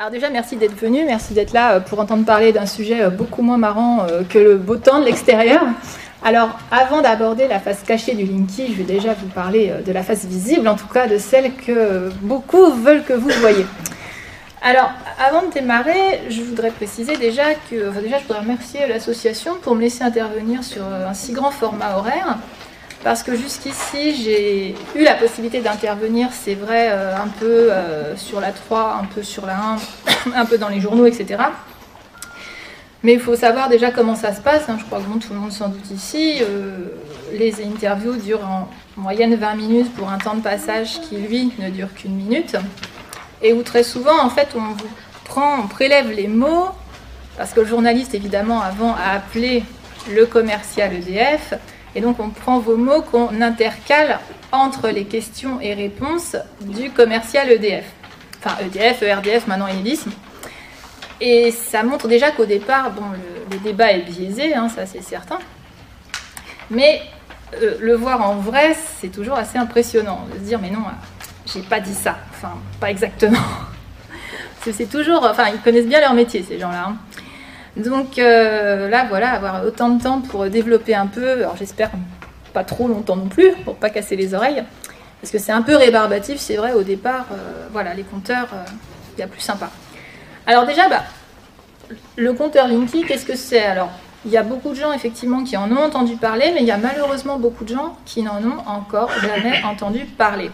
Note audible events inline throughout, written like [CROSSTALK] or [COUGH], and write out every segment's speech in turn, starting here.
Alors déjà, merci d'être venu, merci d'être là euh, pour entendre parler d'un sujet euh, beaucoup moins marrant euh, que le beau temps de l'extérieur. Alors, avant d'aborder la face cachée du Linky, je vais déjà vous parler de la face visible, en tout cas de celle que beaucoup veulent que vous voyez. Alors, avant de démarrer, je voudrais préciser déjà que, déjà, je voudrais remercier l'association pour me laisser intervenir sur un si grand format horaire parce que jusqu'ici j'ai eu la possibilité d'intervenir, c'est vrai, euh, un peu euh, sur la 3, un peu sur la 1, [COUGHS] un peu dans les journaux, etc. Mais il faut savoir déjà comment ça se passe, hein. je crois que tout le monde s'en doute ici. Euh, les interviews durent en moyenne 20 minutes pour un temps de passage qui, lui, ne dure qu'une minute. Et où très souvent, en fait, on vous prend, on prélève les mots, parce que le journaliste, évidemment, avant a appelé le commercial EDF, et donc on prend vos mots qu'on intercale entre les questions et réponses du commercial EDF. Enfin EDF, ERDF, maintenant Enedis. Et ça montre déjà qu'au départ, bon, le, débat est biaisé, hein, ça c'est certain. Mais euh, le voir en vrai, c'est toujours assez impressionnant de se dire mais non, j'ai pas dit ça. Enfin, pas exactement. [LAUGHS] c'est toujours, enfin, ils connaissent bien leur métier ces gens-là. Hein. Donc euh, là, voilà, avoir autant de temps pour développer un peu, alors j'espère pas trop longtemps non plus, pour pas casser les oreilles, parce que c'est un peu rébarbatif, c'est vrai, au départ, euh, voilà, les compteurs, euh, il y a plus sympa. Alors déjà, bah, le compteur Linky, qu'est-ce que c'est? Alors, il y a beaucoup de gens effectivement qui en ont entendu parler, mais il y a malheureusement beaucoup de gens qui n'en ont encore jamais entendu parler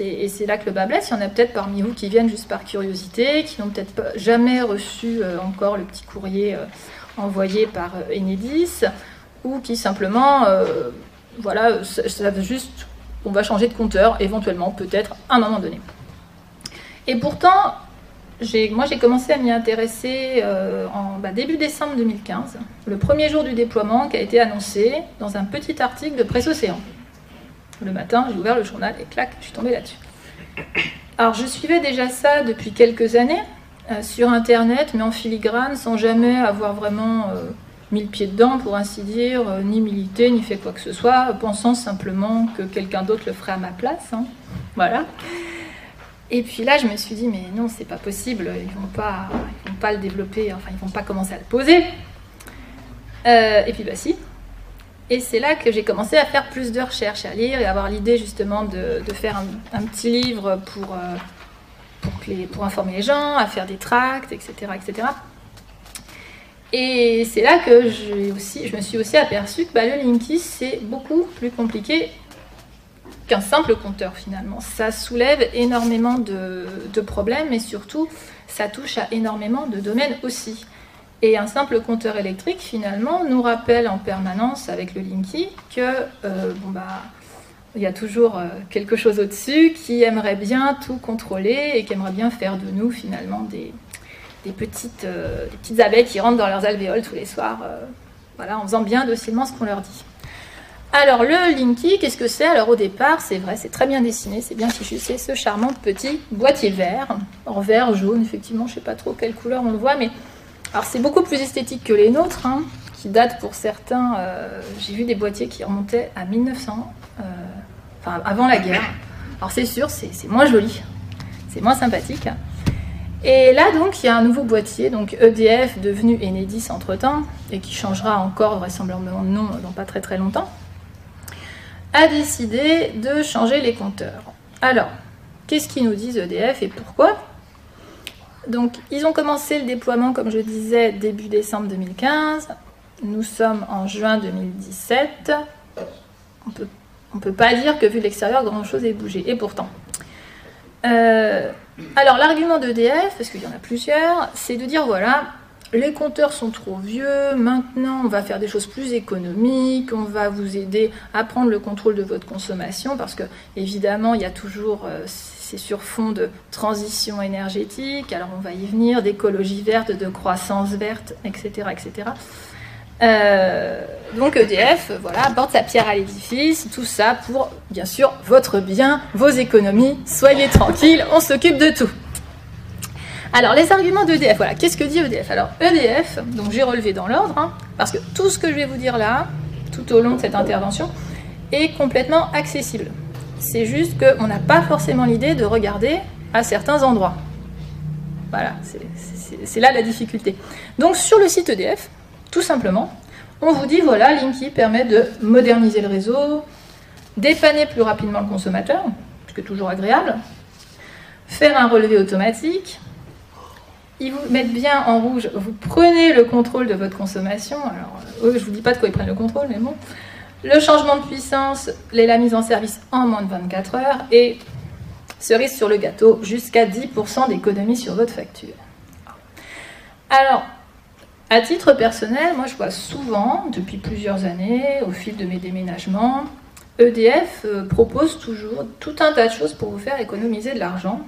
et c'est là que le bas blesse. Il y en a peut-être parmi vous qui viennent juste par curiosité, qui n'ont peut-être jamais reçu euh, encore le petit courrier euh, envoyé par euh, Enedis, ou qui simplement, voilà, savent juste on va changer de compteur éventuellement, peut-être à un moment donné. Et pourtant, moi j'ai commencé à m'y intéresser en bah, début décembre 2015, le premier jour du déploiement qui a été annoncé dans un petit article de Presse Océan. Le matin, j'ai ouvert le journal et clac, je suis tombée là-dessus. Alors, je suivais déjà ça depuis quelques années euh, sur Internet, mais en filigrane, sans jamais avoir vraiment euh, mis le pied dedans, pour ainsi dire, euh, ni milité, ni fait quoi que ce soit, pensant simplement que quelqu'un d'autre le ferait à ma place. Hein. Voilà. Et puis là, je me suis dit, mais non, c'est pas possible, ils vont pas, ils vont pas le développer, enfin, ils vont pas commencer à le poser. et puis, bah si, et c'est là que j'ai commencé à faire plus de recherches, à lire et avoir l'idée justement de, faire un, petit livre pour, euh, pour, informer les gens, à faire des tracts, etc. etc. Et c'est là que je me suis aussi aperçue que bah, le Linky, c'est beaucoup plus compliqué qu'un simple compteur finalement. Ça soulève énormément de, de problèmes et surtout, ça touche à énormément de domaines aussi. Et un simple compteur électrique, finalement, nous rappelle en permanence avec le Linky que euh, bon bah, il y a toujours euh, quelque chose au-dessus qui aimerait bien tout contrôler et qui aimerait bien faire de nous finalement des, petites, euh, des petites abeilles qui rentrent dans leurs alvéoles tous les soirs, voilà, en faisant bien docilement ce qu'on leur dit. Alors le Linky, qu'est-ce que c'est? Alors au départ, c'est vrai, c'est très bien dessiné, c'est bien fichu, c'est ce charmant petit boîtier vert, en vert, jaune, effectivement, je ne sais pas trop quelle couleur on le voit, mais alors c'est beaucoup plus esthétique que les nôtres, hein, qui datent pour certains. Euh, j'ai vu des boîtiers qui remontaient à 1900, euh, enfin avant la guerre. Alors c'est sûr, c'est moins joli, c'est moins sympathique. Et là donc il y a un nouveau boîtier, donc EDF devenu Enedis entre temps, et qui changera encore vraisemblablement de nom dans pas très très longtemps, a décidé de changer les compteurs. Alors, qu'est-ce qu'ils nous disent EDF et pourquoi? Donc, ils ont commencé le déploiement, comme je disais, début décembre 2015. Nous sommes en juin 2017. On ne peut pas dire que vu l'extérieur, grand-chose ait bougé. Et pourtant. Euh, alors, l'argument d'EDF, parce qu'il y en a plusieurs, c'est de dire voilà, les compteurs sont trop vieux, maintenant on va faire des choses plus économiques, on va vous aider à prendre le contrôle de votre consommation, parce que évidemment il y a toujours euh, c'est sur fond de transition énergétique, alors on va y venir, d'écologie verte, de croissance verte, etc. etc. Euh, donc EDF voilà, apporte sa pierre à l'édifice, tout ça pour, bien sûr, votre bien, vos économies, soyez tranquilles, on s'occupe de tout. Alors, les arguments d'EDF, voilà, qu'est-ce que dit EDF Alors, EDF, donc j'ai relevé dans l'ordre, hein, parce que tout ce que je vais vous dire là, tout au long de cette intervention, est complètement accessible. C'est juste qu'on n'a pas forcément l'idée de regarder à certains endroits. Voilà, c'est là la difficulté. Donc sur le site EDF, tout simplement, on vous dit voilà, Linky permet de moderniser le réseau, dépanner plus rapidement le consommateur, ce qui est toujours agréable, faire un relevé automatique. Ils vous mettent bien en rouge, vous prenez le contrôle de votre consommation. Alors, eux, je ne vous dis pas de quoi ils prennent le contrôle, mais bon. Le changement de puissance, la mise en service en moins de 24 heures et cerise sur le gâteau, jusqu'à 10% d'économie sur votre facture. Alors, à titre personnel, moi je vois souvent, depuis plusieurs années, au fil de mes déménagements, EDF euh, propose toujours tout un tas de choses pour vous faire économiser de l'argent.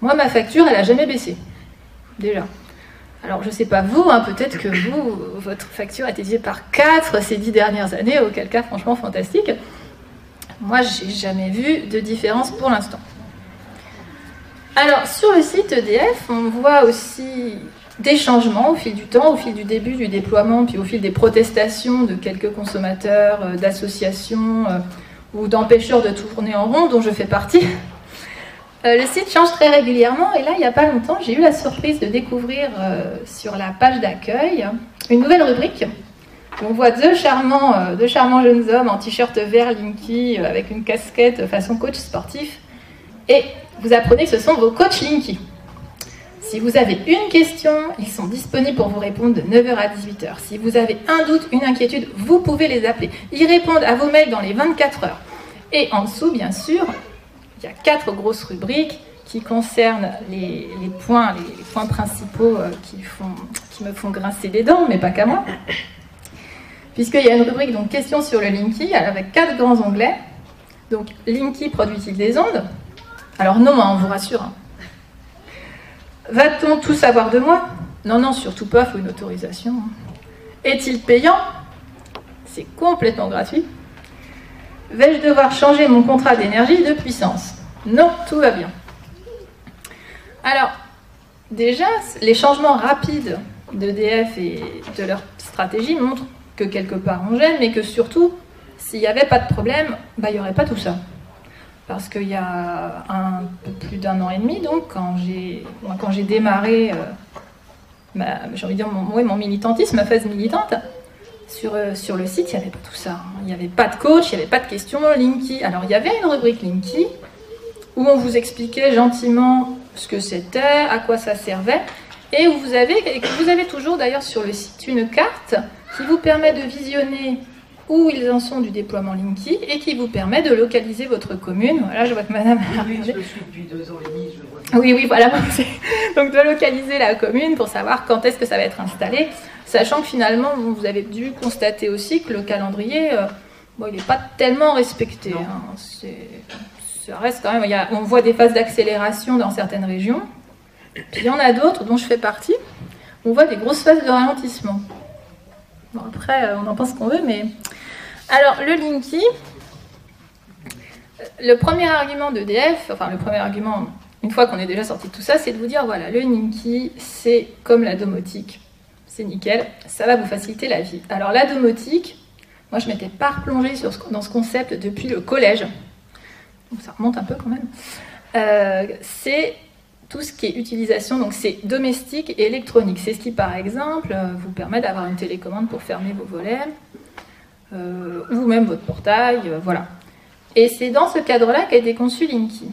Moi, ma facture, elle n'a jamais baissé. Déjà. Alors, je ne sais pas vous, hein, peut-être que vous, votre facture a été divisée par 4 ces 10 dernières années, auquel cas, franchement, fantastique. Moi, j'ai jamais vu de différence pour l'instant. Alors, sur le site EDF, on voit aussi des changements au fil du temps, au fil du début du déploiement, puis au fil des protestations de quelques consommateurs, euh, d'associations euh, ou d'empêcheurs de tourner en rond, dont je fais partie. Euh, le site change très régulièrement et là, il n'y a pas longtemps, j'ai eu la surprise de découvrir sur la page d'accueil une nouvelle rubrique. On voit deux charmants, deux charmants jeunes hommes en t-shirt vert Linky avec une casquette façon coach sportif et vous apprenez que ce sont vos coachs Linky. Si vous avez une question, ils sont disponibles pour vous répondre de 9h à 18h. Si vous avez un doute, une inquiétude, vous pouvez les appeler. Ils répondent à vos mails dans les 24 heures. Et en dessous, bien sûr, il y a quatre grosses rubriques qui concernent les, points, les, points principaux euh, qui, me font grincer les dents, mais pas qu'à moi. Puisqu'il y a une rubrique, donc questions sur le Linky, avec quatre grands onglets. Donc, Linky produit-il des ondes? Alors non, hein, on vous rassure, hein. Va-t-on tout savoir de moi? Non, non, surtout pas, il faut une autorisation. Est-il payant? C'est complètement gratuit. Vais-je devoir changer mon contrat d'énergie de puissance? Non, tout va bien. Alors, déjà, les changements rapides d'EDF et de leur stratégie montrent que quelque part on gêne, mais que surtout, s'il n'y avait pas de problème, bah, il n'y aurait pas tout ça parce qu'il y a un peu plus d'un an et demi, donc, quand j'ai, démarré, euh, j'ai envie de dire, mon militantisme, ma phase militante, sur, euh, sur le site, il n'y avait pas tout ça. Hein. Il n'y avait pas de coach, il n'y avait pas de questions, Linky. Alors, il y avait une rubrique Linky, où on vous expliquait gentiment ce que c'était, à quoi ça servait, et où vous avez, et que vous avez toujours d'ailleurs sur le site une carte qui vous permet de visionner où ils en sont du déploiement Linky et qui vous permet de localiser votre commune. Voilà, je vois que madame Oui, je suis depuis deux ans et demi. Oui, oui, voilà. [LAUGHS] Donc de localiser la commune pour savoir quand est-ce que ça va être installé, sachant que finalement, vous avez dû constater aussi que le calendrier, euh, bon, il n'est pas tellement respecté. Hein. Ça reste quand même, il y a, on voit des phases d'accélération dans certaines régions, puis il y en a d'autres, dont je fais partie, on voit des grosses phases de ralentissement. Bon, après, euh, on en pense qu'on veut, mais alors, le Linky, le premier argument d'EDF, enfin le premier argument, une fois qu'on est déjà sorti de tout ça, c'est de vous dire, voilà, le Linky, c'est comme la domotique. Nickel, ça va vous faciliter la vie. Alors la domotique, moi je m'étais pas replongée dans ce concept depuis le collège, donc ça remonte un peu quand même. Euh, c'est tout ce qui est utilisation, donc c'est domestique et électronique. C'est ce qui, par exemple, vous permet d'avoir une télécommande pour fermer vos volets, euh, ou même votre portail, euh, voilà. Et c'est dans ce cadre-là qu'a été conçu Linky.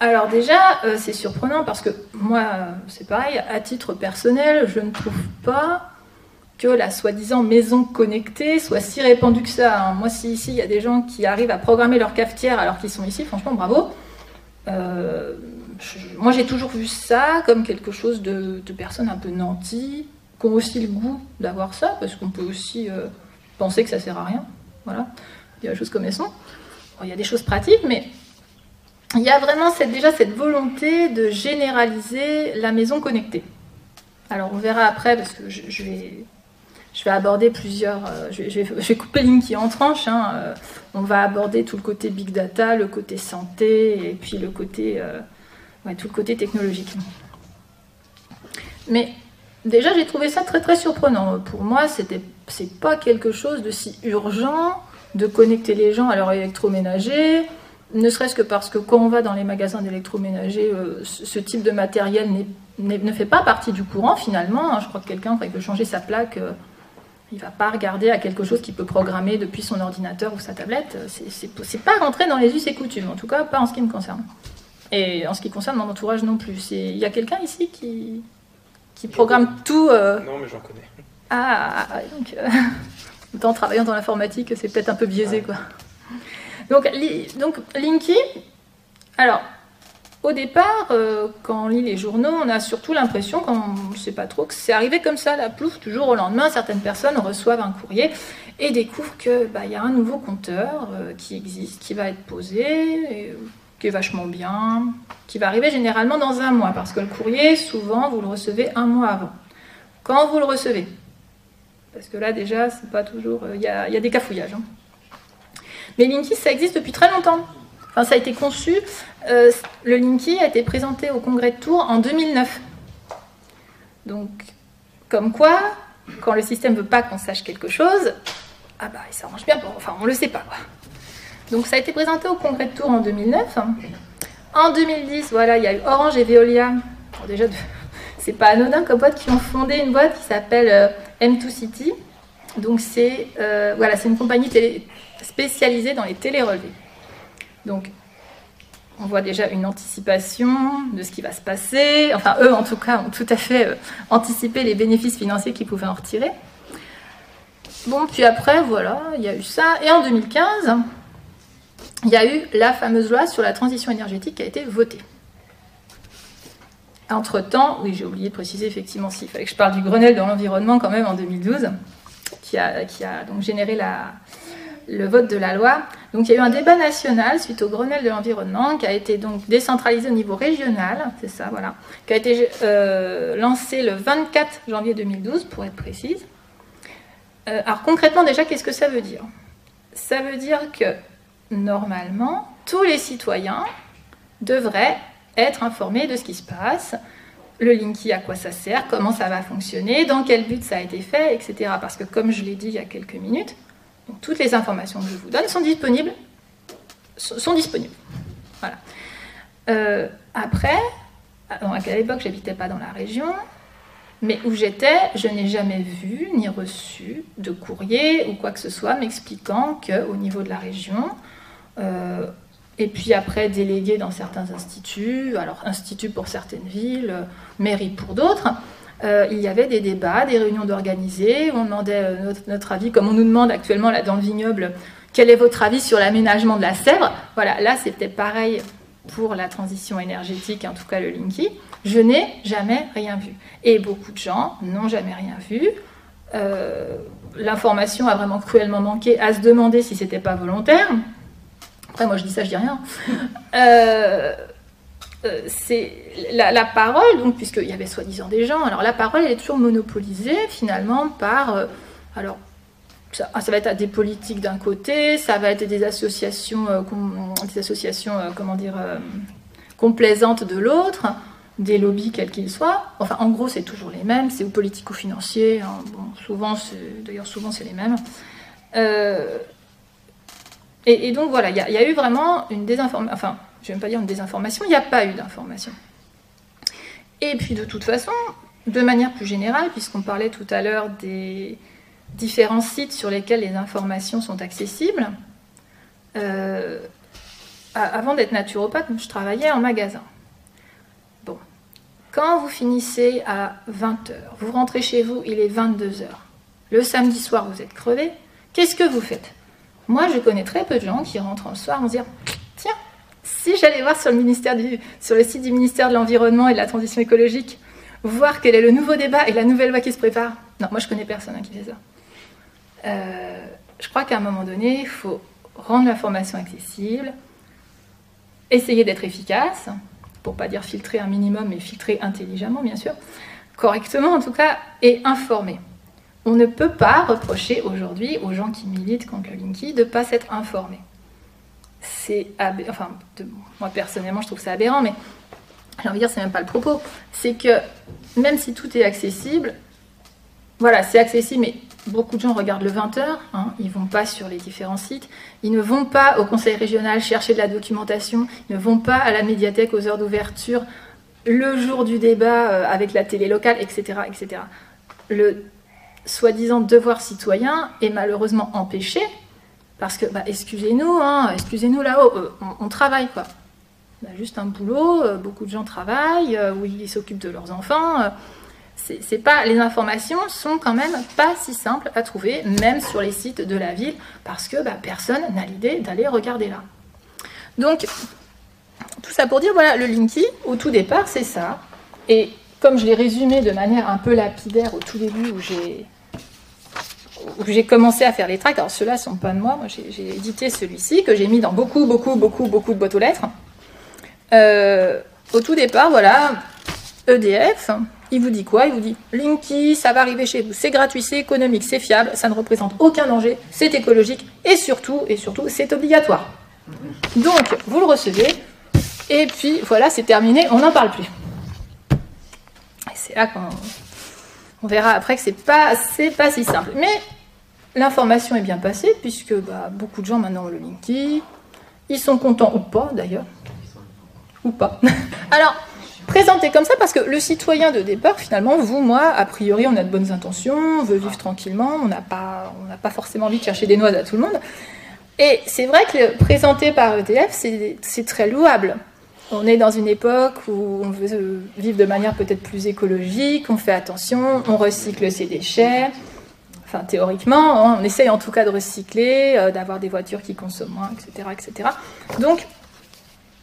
Alors déjà, euh, c'est surprenant parce que moi, c'est pareil, à titre personnel, je ne trouve pas que la soi-disant maison connectée soit si répandue que ça. Hein. Moi, si ici, il y a des gens qui arrivent à programmer leur cafetière alors qu'ils sont ici, franchement, bravo. moi, j'ai toujours vu ça comme quelque chose de, personnes un peu nantis, qui ont aussi le goût d'avoir ça, parce qu'on peut aussi penser que ça sert à rien. Voilà, il y a des choses comme elles sont. il y a des choses pratiques, mais il y a vraiment déjà cette volonté de généraliser la maison connectée. Alors on verra après, parce que je, vais, je vais aborder plusieurs... Euh, je, vais, je, vais, couper Linky en tranches. Hein, euh, on va aborder tout le côté big data, le côté santé, et puis le côté... Euh, tout le côté technologique. Mais déjà, j'ai trouvé ça très très surprenant. Pour moi, c'était c'est pas quelque chose de si urgent de connecter les gens à leur électroménager, ne serait-ce que parce que quand on va dans les magasins d'électroménager, euh, ce type de matériel ne fait pas partie du courant finalement. Hein. Je crois que quelqu'un, qui veut changer sa plaque, euh, il ne va pas regarder à quelque chose qu'il peut programmer depuis son ordinateur ou sa tablette. C'est pas rentré dans les us et coutumes, en tout cas pas en ce qui me concerne. Et en ce qui concerne mon entourage non plus. Il y a quelqu'un ici qui, qui programme tout. Euh, non, mais j'en connais. Ah, donc, [LAUGHS] en travaillant dans l'informatique, c'est peut-être un peu biaisé, quoi. Donc, Linky, alors, au départ, euh, quand on lit les journaux, on a surtout l'impression, quand on ne sait pas trop, que c'est arrivé comme ça, la plouf, toujours au lendemain, certaines personnes reçoivent un courrier et découvrent qu'il bah, y a un nouveau compteur euh, qui existe, qui va être posé, qui est vachement bien, qui va arriver généralement dans un mois, parce que le courrier, souvent, vous le recevez un mois avant. Quand vous le recevez, parce que là déjà, c'est pas toujours, il y, a, des cafouillages. Hein. Mais Linky, ça existe depuis très longtemps. Enfin, ça a été conçu. Euh, le Linky a été présenté au congrès de Tours en 2009. Donc, comme quoi, quand le système veut pas qu'on sache quelque chose, ah bah, il s'arrange bien. Pour... Enfin, on le sait pas. Donc, ça a été présenté au congrès de Tours en 2009. En 2010, voilà, il y a eu Orange et Veolia. déjà, [LAUGHS] c'est pas anodin comme boîte qui ont fondé une boîte qui s'appelle euh, M2 City. Donc, c'est euh, voilà, c'est une compagnie télé spécialisée dans les télérelevés. Donc, on voit déjà une anticipation de ce qui va se passer. Enfin, eux, en tout cas, ont tout à fait euh, anticipé les bénéfices financiers qu'ils pouvaient en retirer. Bon, puis après, voilà, il y a eu ça. Et en 2015, il y a eu la fameuse loi sur la transition énergétique qui a été votée. Entre-temps, oui, j'ai oublié de préciser effectivement s'il fallait que je parle du Grenelle de l'environnement quand même en 2012, qui a, qui a donc généré la, le vote de la loi. Donc il y a eu un débat national suite au Grenelle de l'environnement qui a été donc décentralisé au niveau régional, c'est ça, voilà, qui a été euh, lancé le 24 janvier 2012 pour être précise. Euh, alors concrètement déjà, qu'est-ce que ça veut dire? Ça veut dire que normalement, tous les citoyens devraient être informés de ce qui se passe, le Linky, à quoi ça sert, comment ça va fonctionner, dans quel but ça a été fait, etc. Parce que comme je l'ai dit il y a quelques minutes, toutes les informations que je vous donne sont disponibles. Sont disponibles. Voilà. Euh, après, à l'époque, j'habitais pas dans la région, mais où j'étais, je n'ai jamais vu ni reçu de courrier ou quoi que ce soit m'expliquant qu'au niveau de la région, euh, et puis après délégué dans certains instituts, alors instituts pour certaines villes, mairie pour d'autres, euh, il y avait des débats, des réunions d'organisés, on demandait euh, notre, avis, comme on nous demande actuellement là dans le vignoble, quel est votre avis sur l'aménagement de la Sèvre? Voilà, là c'était pareil pour la transition énergétique, en tout cas le Linky. Je n'ai jamais rien vu. Et beaucoup de gens n'ont jamais rien vu. Euh, l'information a vraiment cruellement manqué à se demander si c'était pas volontaire. Après, moi je dis ça, je dis rien. Euh, c'est la, parole, donc puisqu'il y avait soi-disant des gens, alors la parole est toujours monopolisée finalement par, euh, alors ça, va être des politiques d'un côté, ça va être des associations, euh, des associations comment dire, complaisantes de l'autre, des lobbies quels qu'ils soient. Enfin, en gros, c'est toujours les mêmes, c'est ou politico-financier, hein. bon, souvent, d'ailleurs souvent c'est les mêmes. Et, donc voilà, il y, a eu vraiment une désinformation, je ne vais même pas dire une désinformation, il n'y a pas eu d'information. Et puis de toute façon, de manière plus générale, puisqu'on parlait tout à l'heure des différents sites sur lesquels les informations sont accessibles, euh, avant d'être naturopathe, je travaillais en magasin. Bon, quand vous finissez à 20h, vous rentrez chez vous, il est 22h, le samedi soir vous êtes crevé, qu'est-ce que vous faites? Moi je connais très peu de gens qui rentrent le soir en se disant Tiens, si j'allais voir sur le, site du ministère de l'Environnement et de la Transition écologique, voir quel est le nouveau débat et la nouvelle loi qui se prépare, non, moi je connais personne hein, qui fait ça. Euh, je crois qu'à un moment donné, il faut rendre l'information accessible, essayer d'être efficace, pour pas dire filtrer un minimum, mais filtrer intelligemment, bien sûr, correctement en tout cas, et informer. On ne peut pas reprocher aujourd'hui aux gens qui militent contre le Linky de ne pas s'être informés c'est enfin moi personnellement je trouve ça aberrant mais j'ai envie de dire c'est même pas le propos c'est que même si tout est accessible voilà c'est accessible mais beaucoup de gens regardent le 20h, hein, ils vont pas sur les différents sites, ils ne vont pas au conseil régional chercher de la documentation, ils ne vont pas à la médiathèque aux heures d'ouverture le jour du débat euh, avec la télé locale, etc. etc. Le soi-disant devoir citoyen est malheureusement empêché parce que, bah, excusez-nous, hein, excusez-nous là-haut, euh, on, travaille quoi. On a juste un boulot, euh, beaucoup de gens travaillent, où ils s'occupent de leurs enfants pas les informations sont quand même pas si simples à trouver, même sur les sites de la ville, parce que bah, personne n'a l'idée d'aller regarder là. Donc, tout ça pour dire, voilà, le Linky, au tout départ, c'est ça. Et comme je l'ai résumé de manière un peu lapidaire au tout début où j'ai j'ai commencé à faire les tracts, alors ceux-là sont pas de moi, moi j'ai édité celui-ci que j'ai mis dans beaucoup, beaucoup, beaucoup, beaucoup de boîtes aux lettres. Euh, au tout départ, voilà, EDF, il vous dit quoi? Il vous dit Linky, ça va arriver chez vous, c'est gratuit, c'est économique, c'est fiable, ça ne représente aucun danger, c'est écologique et surtout, et surtout, c'est obligatoire. Donc, vous le recevez et puis voilà, c'est terminé, on n'en parle plus. Et c'est là qu'on on verra après que c'est pas, pas si simple. Mais l'information est bien passée puisque bah, beaucoup de gens maintenant ont le Linky, ils sont contents ou pas d'ailleurs, ou pas. [LAUGHS] Alors présenté comme ça parce que le citoyen de départ, finalement, vous, moi, a priori, on a de bonnes intentions, on veut vivre tranquillement, on n'a pas, pas forcément envie de chercher des noix à tout le monde. Et c'est vrai que présenté par EDF, c'est très louable. On est dans une époque où on veut vivre de manière peut-être plus écologique, on fait attention, on recycle ses déchets. Enfin, théoriquement, hein, on essaye en tout cas de recycler, euh, d'avoir des voitures qui consomment moins, etc., etc. Donc,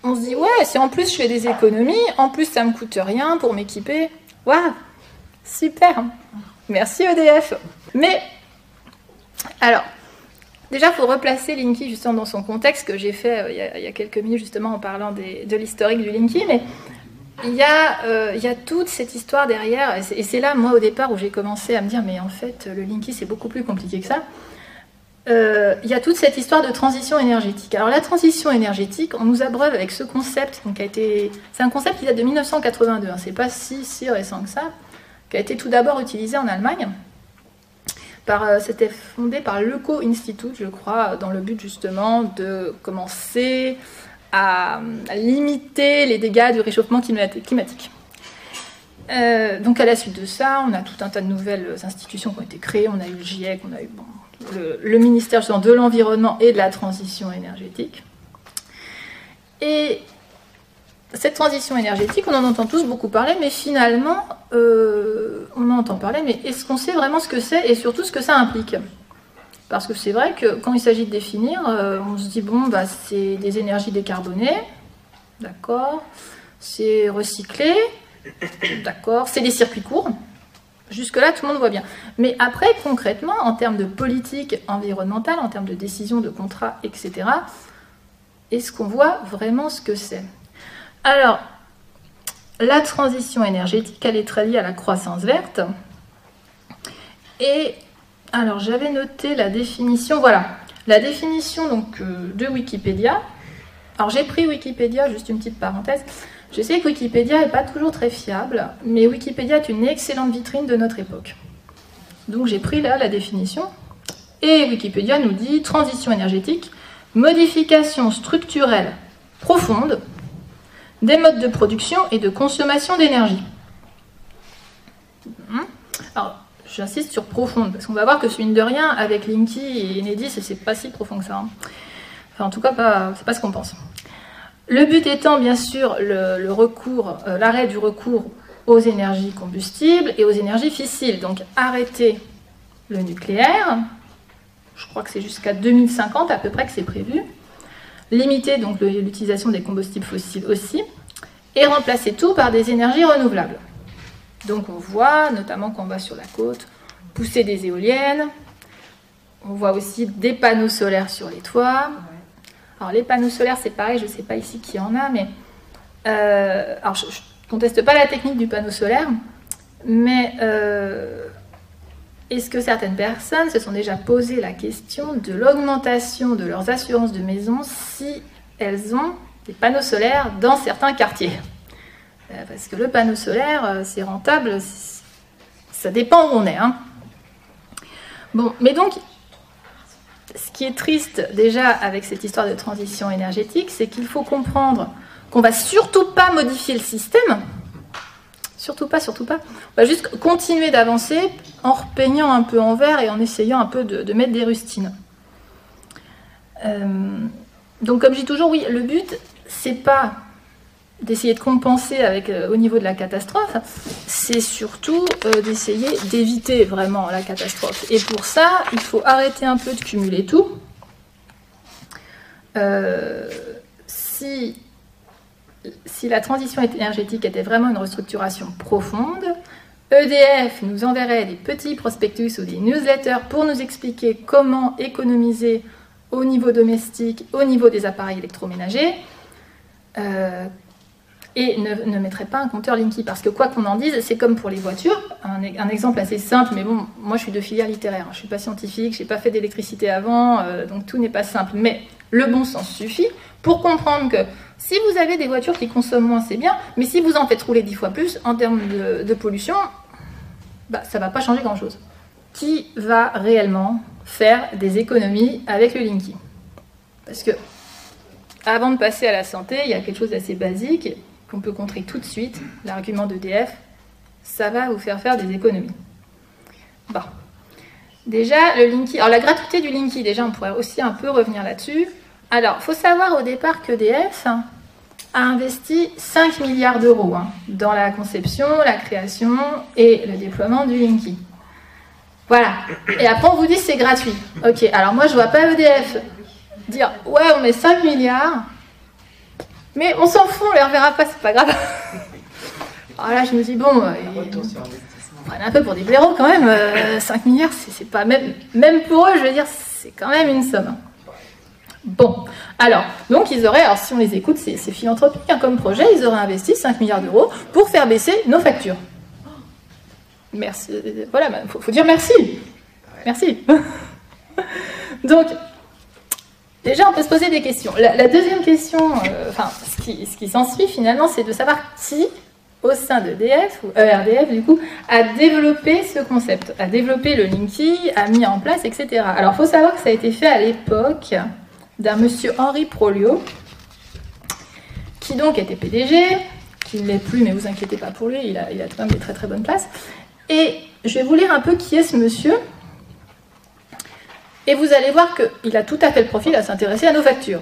on se dit, ouais, si en plus je fais des économies, en plus ça me coûte rien pour m'équiper, waouh, super, merci EDF. Mais, alors, déjà, il faut replacer Linky justement dans son contexte que j'ai fait euh, il, y a, quelques minutes justement en parlant de l'historique du Linky, mais il y, a, euh, toute cette histoire derrière, et c'est là, moi, au départ, où j'ai commencé à me dire, mais en fait, le Linky, c'est beaucoup plus compliqué que ça. Euh, il y a toute cette histoire de transition énergétique. Alors la transition énergétique, on nous abreuve avec ce concept, donc a été, c'est un concept qui date de 1982, hein, c'est pas si, si récent que ça, qui a été tout d'abord utilisé en Allemagne. Euh, c'était fondé par l'Eco Institute, je crois, dans le but justement de commencer à, limiter les dégâts du réchauffement climatique. Euh, donc à la suite de ça, on a tout un tas de nouvelles institutions qui ont été créées. On a eu le GIEC, on a eu bon, le, ministère de l'Environnement et de la Transition énergétique. Et cette transition énergétique, on en entend tous beaucoup parler, mais finalement, euh, on en entend parler, mais est-ce qu'on sait vraiment ce que c'est et surtout ce que ça implique? Parce que c'est vrai que quand il s'agit de définir, euh, on se dit, bon, bah, c'est des énergies décarbonées, d'accord, c'est recyclé, d'accord, c'est des circuits courts, Jusque-là, tout le monde voit bien. Mais après, concrètement, en termes de politique environnementale, en termes de décision de contrat, etc., est-ce qu'on voit vraiment ce que c'est? Alors, la transition énergétique, elle est très à la croissance verte. Et alors, j'avais noté la définition, voilà, la définition donc, euh, de Wikipédia. Alors, j'ai pris Wikipédia, juste une petite parenthèse. Je sais que Wikipédia n'est pas toujours très fiable, mais Wikipédia est une excellente vitrine de notre époque. Donc j'ai pris là la définition, et Wikipédia nous dit transition énergétique, modification structurelle profonde des modes de production et de consommation d'énergie. Hmm. Alors, j'insiste sur profonde, parce qu'on va voir que, mine de rien, avec Linky et Enedis, c'est pas si profond que ça. Hein. Enfin, en tout cas, c'est pas ce qu'on pense. Le but étant bien sûr le, recours, euh, l'arrêt du recours aux énergies combustibles et aux énergies fissiles. Donc arrêter le nucléaire, je crois que c'est jusqu'à 2050 à peu près que c'est prévu. Limiter donc l'utilisation des combustibles fossiles aussi, et remplacer tout par des énergies renouvelables. Donc on voit, notamment quand on va sur la côte, pousser des éoliennes, on voit aussi des panneaux solaires sur les toits, alors les panneaux solaires, c'est pareil, je ne sais pas ici qui en a, mais euh, alors je, ne conteste pas la technique du panneau solaire, mais euh, est-ce que certaines personnes se sont déjà posé la question de l'augmentation de leurs assurances de maison si elles ont des panneaux solaires dans certains quartiers? Euh, Parce que le panneau solaire, c'est rentable, ça dépend où on est. Hein. Bon, mais donc, ce qui est triste déjà avec cette histoire de transition énergétique, c'est qu'il faut comprendre qu'on va surtout pas modifier le système, surtout pas, surtout pas. On va juste continuer d'avancer en repeignant un peu en vert et en essayant un peu de, mettre des rustines. Euh, donc, comme je dis toujours, oui, le but, c'est pas d'essayer de compenser avec, euh, au niveau de la catastrophe, c'est surtout euh, d'essayer d'éviter vraiment la catastrophe. Et pour ça, il faut arrêter un peu de cumuler tout. Si, si la transition énergétique était vraiment une restructuration profonde, EDF nous enverrait des petits prospectus ou des newsletters pour nous expliquer comment économiser au niveau domestique, au niveau des appareils électroménagers, et ne, mettrait pas un compteur Linky. Parce que quoi qu'on en dise, c'est comme pour les voitures. Un, exemple assez simple, mais bon, moi je suis de filière littéraire, hein. je ne suis pas scientifique, je n'ai pas fait d'électricité avant, euh, donc tout n'est pas simple. Mais le bon sens suffit pour comprendre que si vous avez des voitures qui consomment moins, c'est bien, mais si vous en faites rouler dix fois plus en termes de, pollution, bah, ça ne va pas changer grand-chose. Qui va réellement faire des économies avec le Linky? Parce que avant de passer à la santé, il y a quelque chose d'assez basique qu'on peut contrer tout de suite, l'argument d'EDF, ça va vous faire faire des économies. Bon. Déjà, le Linky. Alors, la gratuité du Linky, déjà, on pourrait aussi un peu revenir là-dessus. Alors, il faut savoir au départ qu'EDF a investi 5 milliards d'euros hein, dans la conception, la création et le déploiement du Linky. Voilà. Et après, on vous dit c'est gratuit. Ok, alors moi, je vois pas EDF dire ouais, on met 5 milliards mais on s'en fout, on les reverra pas, c'est pas grave. Alors [LAUGHS] là, je me dis, bon, euh, on un peu pour des blaireaux quand même. 5 euh, milliards, c'est pas même, même pour eux, je veux dire, c'est quand même une somme. Bon, alors, donc ils auraient, alors si on les écoute, c'est philanthropique hein, comme projet, ils auraient investi 5 milliards d'euros pour faire baisser nos factures. Merci, voilà, il bah, faut, dire merci. Merci. [LAUGHS] donc, Déjà, on peut se poser des questions. La, deuxième question, euh, enfin, ce qui, ce qui s'ensuit finalement, c'est de savoir qui, au sein de DF, ou ERDF du coup, a développé ce concept, a développé le Linky, a mis en place, etc. Alors, il faut savoir que ça a été fait à l'époque d'un monsieur Henri Prolio, qui donc était PDG, qui ne l'est plus, mais vous inquiétez pas pour lui, il a, il a quand même des très très bonnes places. Et je vais vous lire un peu qui est ce monsieur, et vous allez voir qu'il a tout à fait le profil à s'intéresser à nos factures.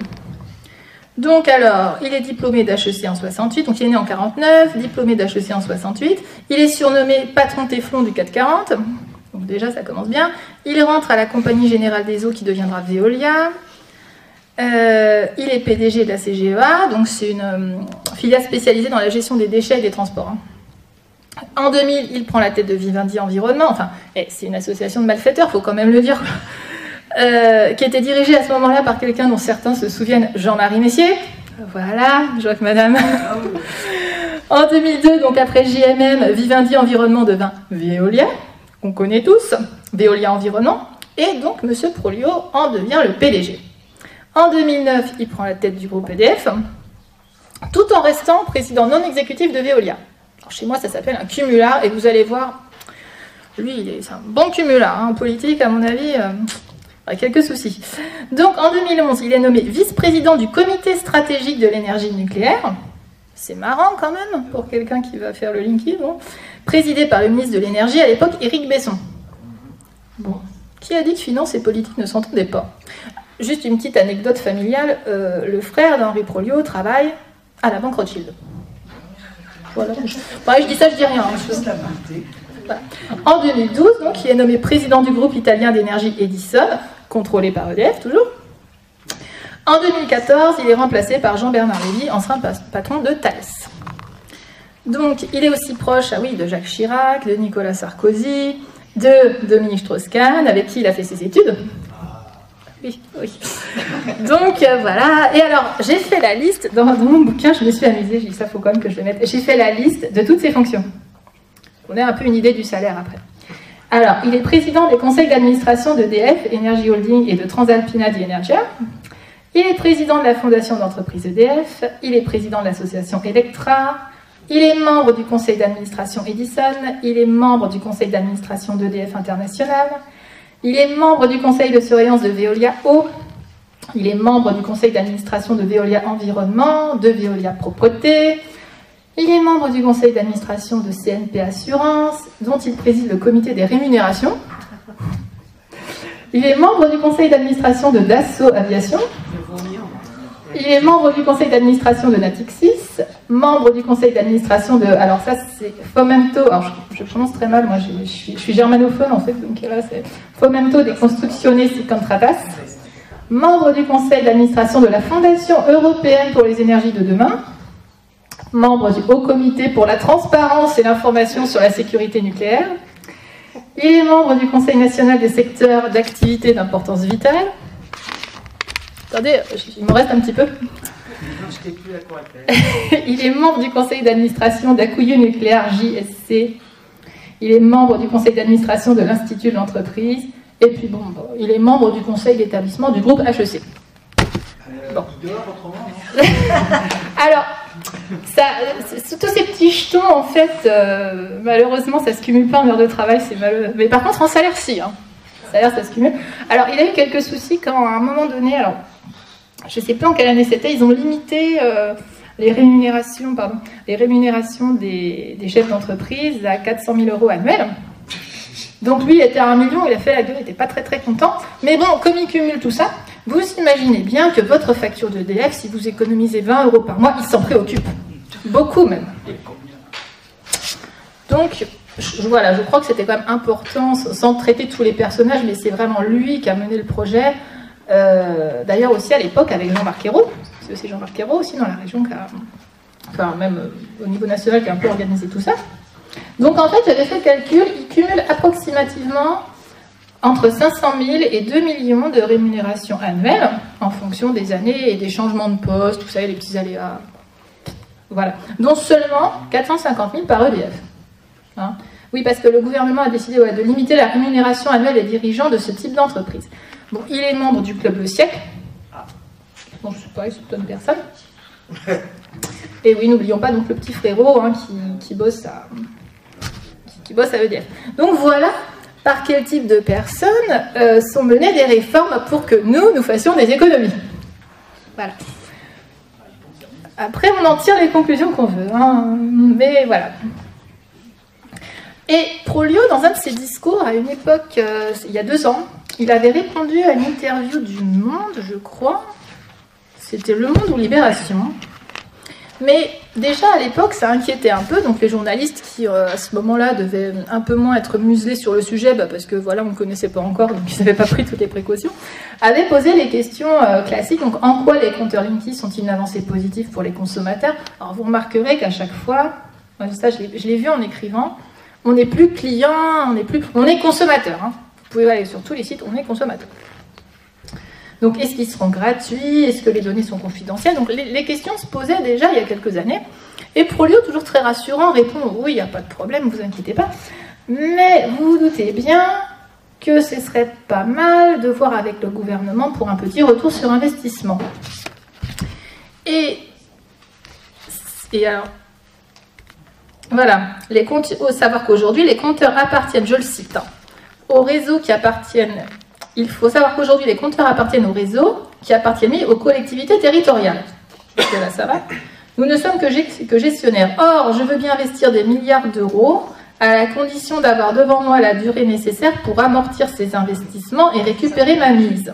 Donc alors, il est diplômé d'HEC en 68, donc il est né en 49, diplômé d'HEC en 68. Il est surnommé patron Téflon du 440, donc déjà ça commence bien. Il rentre à la Compagnie Générale des Eaux qui deviendra Veolia. Euh, il est PDG de la CGEA, donc c'est une euh, filiale spécialisée dans la gestion des déchets et des transports. Hein. En 2000, il prend la tête de Vivendi Environnement, enfin, eh, c'est une association de malfaiteurs, faut quand même le dire. [LAUGHS] Euh, qui était dirigé à ce moment-là par quelqu'un dont certains se souviennent, Jean-Marie Messier. Voilà, je vois que madame. [LAUGHS] en 2002, donc après JMM, Vivendi Environnement devint Veolia, qu'on connaît tous, Veolia Environnement, et donc Monsieur Prolio en devient le PDG. En 2009, il prend la tête du groupe EDF, tout en restant président non exécutif de Veolia. chez moi, ça s'appelle un cumulard, et vous allez voir, lui, c'est un bon cumulard. Hein, en politique, à mon avis, euh, quelques soucis. Donc en 2011, il est nommé vice-président du comité stratégique de l'énergie nucléaire. C'est marrant quand même pour quelqu'un qui va faire le Linky, bon. Présidé par le ministre de l'énergie à l'époque, Éric Besson. Bon, qui a dit que finance et politique ne s'entendaient pas? Juste une petite anecdote familiale, euh, le frère d'Henri Prolio travaille à la banque Rothschild. Voilà. je dis ça, je dis rien. Hein, en 2012, donc, il est nommé président du groupe italien d'énergie Edison, contrôlé par EDF toujours. En 2014, il est remplacé par Jean-Bernard Lévy, ancien patron de Thales. Donc, il est aussi proche ah oui, de Jacques Chirac, de Nicolas Sarkozy, de Dominique Strauss-Kahn, avec qui il a fait ses études. Oui, oui. Donc euh, voilà. Et alors, j'ai fait la liste, dans, mon bouquin, je me suis amusée, j'ai dit ça, faut quand même que je le mette. J'ai fait la liste de toutes ses fonctions. On a un peu une idée du salaire après. Alors, il est président des conseils d'administration d'EDF, Energy Holding et de Transalpina di Energia. Il est président de la fondation d'entreprise EDF. Il est président de l'association Electra. Il est membre du conseil d'administration Edison. Il est membre du conseil d'administration d'EDF International. Il est membre du conseil de surveillance de Veolia Eau. Il est membre du conseil d'administration de Veolia Environnement, de Veolia Propreté. Il est membre du conseil d'administration de CNP Assurance, dont il préside le comité des rémunérations. Il est membre du conseil d'administration de Dassault Aviation. Il est membre du conseil d'administration de Natixis, membre du conseil d'administration de. Alors, ça, c'est Fomento. Alors, je, prononce très mal, moi, je, suis, germanophone en fait, donc là, c'est Fomento des Construcciones y. Membre du conseil d'administration de la Fondation européenne pour les énergies de demain. Membre du Haut Comité pour la transparence et l'information sur la sécurité nucléaire il est membre du Conseil national des secteurs d'activité d'importance vitale. Attendez, il me reste un petit peu. [LAUGHS] il est membre du conseil d'administration d'Akuyu Nucléaire JSC. Il est membre du conseil d'administration de l'Institut de l'entreprise. Et puis, bon, il est membre du conseil d'établissement du groupe HEC. Bon. [LAUGHS] Alors, ça, tous ces petits jetons, en fait, euh, malheureusement, ça se cumule pas en heure de travail, c'est malheureux. Mais par contre, en salaire, si. Hein. Salaire, ça se cumule. Alors, il a eu quelques soucis quand, à un moment donné, alors, je sais pas en quelle année c'était, ils ont limité euh, les rémunérations, pardon, les rémunérations des, chefs d'entreprise à 400 000 euros annuels. Donc lui, il était à 1 million, il a fait la gueule, il n'était pas très très content. Mais bon, comme il cumule tout ça, vous imaginez bien que votre facture de DF, si vous économisez 20 euros par mois, il s'en préoccupe. Beaucoup même. Donc, voilà, je crois que c'était quand même important, sans traiter tous les personnages, mais c'est vraiment lui qui a mené le projet. Euh, d'ailleurs aussi à l'époque avec Jean-Marc Ayrault, c'est aussi Jean-Marc Ayrault aussi dans la région qui enfin même euh, au niveau national qui a un peu organisé tout ça. Donc en fait j'avais fait le calcul, il cumule approximativement entre 500 000 et 2 millions de rémunérations annuelles en fonction des années et des changements de poste, vous savez, les petits aléas. Voilà. Dont seulement 450 000 par EDF. Hein. oui, parce que le gouvernement a décidé de limiter la rémunération annuelle des dirigeants de ce type d'entreprise. Bon, il est membre du club Le siècle. Bon, je ne sais pas, il soupçonne personne. [LAUGHS] Et oui, n'oublions pas donc le petit frérot hein, qui, bosse à, qui bosse à EDF. Donc voilà par quel type de personnes euh, sont menées des réformes pour que nous, nous fassions des économies. Voilà. Après, on en tire les conclusions qu'on veut. Hein. Mais voilà. Et Prolio, dans un de ses discours à une époque, euh, il y a deux ans, il avait répondu à une interview du Monde, je crois. C'était Le Monde ou Libération. Mais déjà à l'époque, ça inquiétait un peu. Donc les journalistes qui, euh, à ce moment-là, devaient un peu moins être muselés sur le sujet, bah, parce que voilà, on ne connaissait pas encore, donc ils n'avaient pas pris toutes les précautions, avaient posé les questions euh, classiques. Donc en quoi les compteurs Linky sont-ils une avancée positive pour les consommateurs? Alors vous remarquerez qu'à chaque fois, ça je l'ai vu en écrivant, on n'est plus client, on est plus, on est consommateur. Hein. Pouvez aller sur tous les sites, on est consommateur. Donc, est-ce qu'ils seront gratuits? Est-ce que les données sont confidentielles? Donc, les, questions se posaient déjà il y a quelques années. Et Prolio, toujours très rassurant, répond oui, il n'y a pas de problème, vous inquiétez pas. Mais vous vous doutez bien que ce serait pas mal de voir avec le gouvernement pour un petit retour sur investissement. Et, alors, voilà, les savoir qu'aujourd'hui, les compteurs appartiennent, je le cite, hein, aux réseaux qui appartiennent il faut savoir qu'aujourd'hui, les compteurs appartiennent au réseau qui appartiennent aux collectivités territoriales. là, ça va. Nous ne sommes que gestionnaires. Or, je veux bien investir des milliards d'euros à la condition d'avoir devant moi la durée nécessaire pour amortir ces investissements et récupérer ma mise.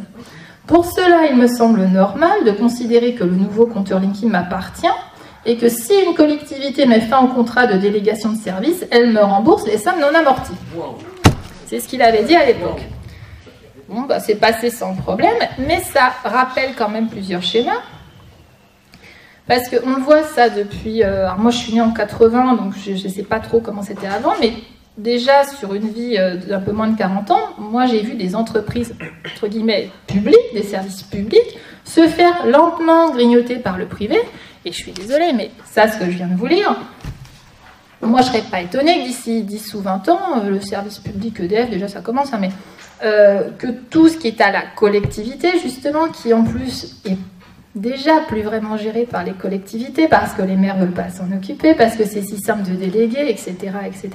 Pour cela, il me semble normal de considérer que le nouveau compteur Linky m'appartient et que si une collectivité met fin au contrat de délégation de service, elle me rembourse les sommes non amorties. C'est ce qu'il avait dit à l'époque. Bon, bah, c'est passé sans problème, mais ça rappelle quand même plusieurs schémas. Parce qu'on voit ça depuis. Euh, alors moi, je suis née en 80, donc je ne sais pas trop comment c'était avant, mais déjà sur une vie euh, d'un peu moins de 40 ans, moi j'ai vu des entreprises, entre guillemets, publiques, des services publics, se faire lentement grignoter par le privé. Et je suis désolée, mais ça, ce que je viens de vous lire, moi je ne serais pas étonnée que d'ici 10 ou 20 ans, euh, le service public EDF, déjà ça commence, hein, mais euh, que tout ce qui est à la collectivité, justement, qui en plus est déjà plus vraiment géré par les collectivités, parce que les maires ne veulent pas s'en occuper, parce que c'est si simple de déléguer, etc., etc.,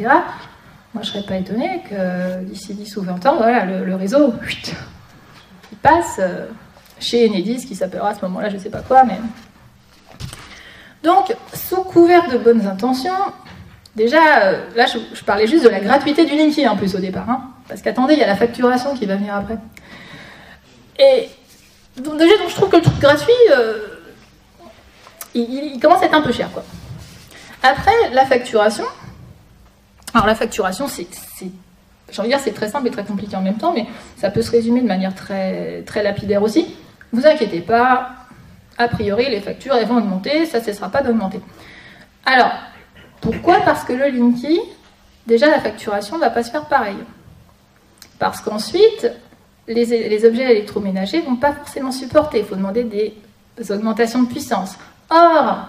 moi je serais pas étonnée que d'ici 10 ou 20 ans, voilà, le, réseau, il passe euh, chez Enedis, qui s'appellera à ce moment-là, je sais pas quoi, mais. Donc, sous couvert de bonnes intentions, déjà, euh, là je, parlais juste de la gratuité du Linky en plus au départ, hein, parce qu'attendez, il y a la facturation qui va venir après. Et donc, déjà, donc, je trouve que le truc gratuit, euh, il, commence à être un peu cher. Quoi. Après, la facturation. Alors, la facturation, c'est. J'ai envie de dire, c'est très simple et très compliqué en même temps, mais ça peut se résumer de manière très, très lapidaire aussi. Vous inquiétez pas, a priori, les factures, elles vont augmenter, ça ne cessera pas d'augmenter. Alors, pourquoi Parce que le Linky, déjà, la facturation ne va pas se faire pareil. Parce qu'ensuite, les, objets électroménagers ne vont pas forcément supporter. Il faut demander des augmentations de puissance. Or,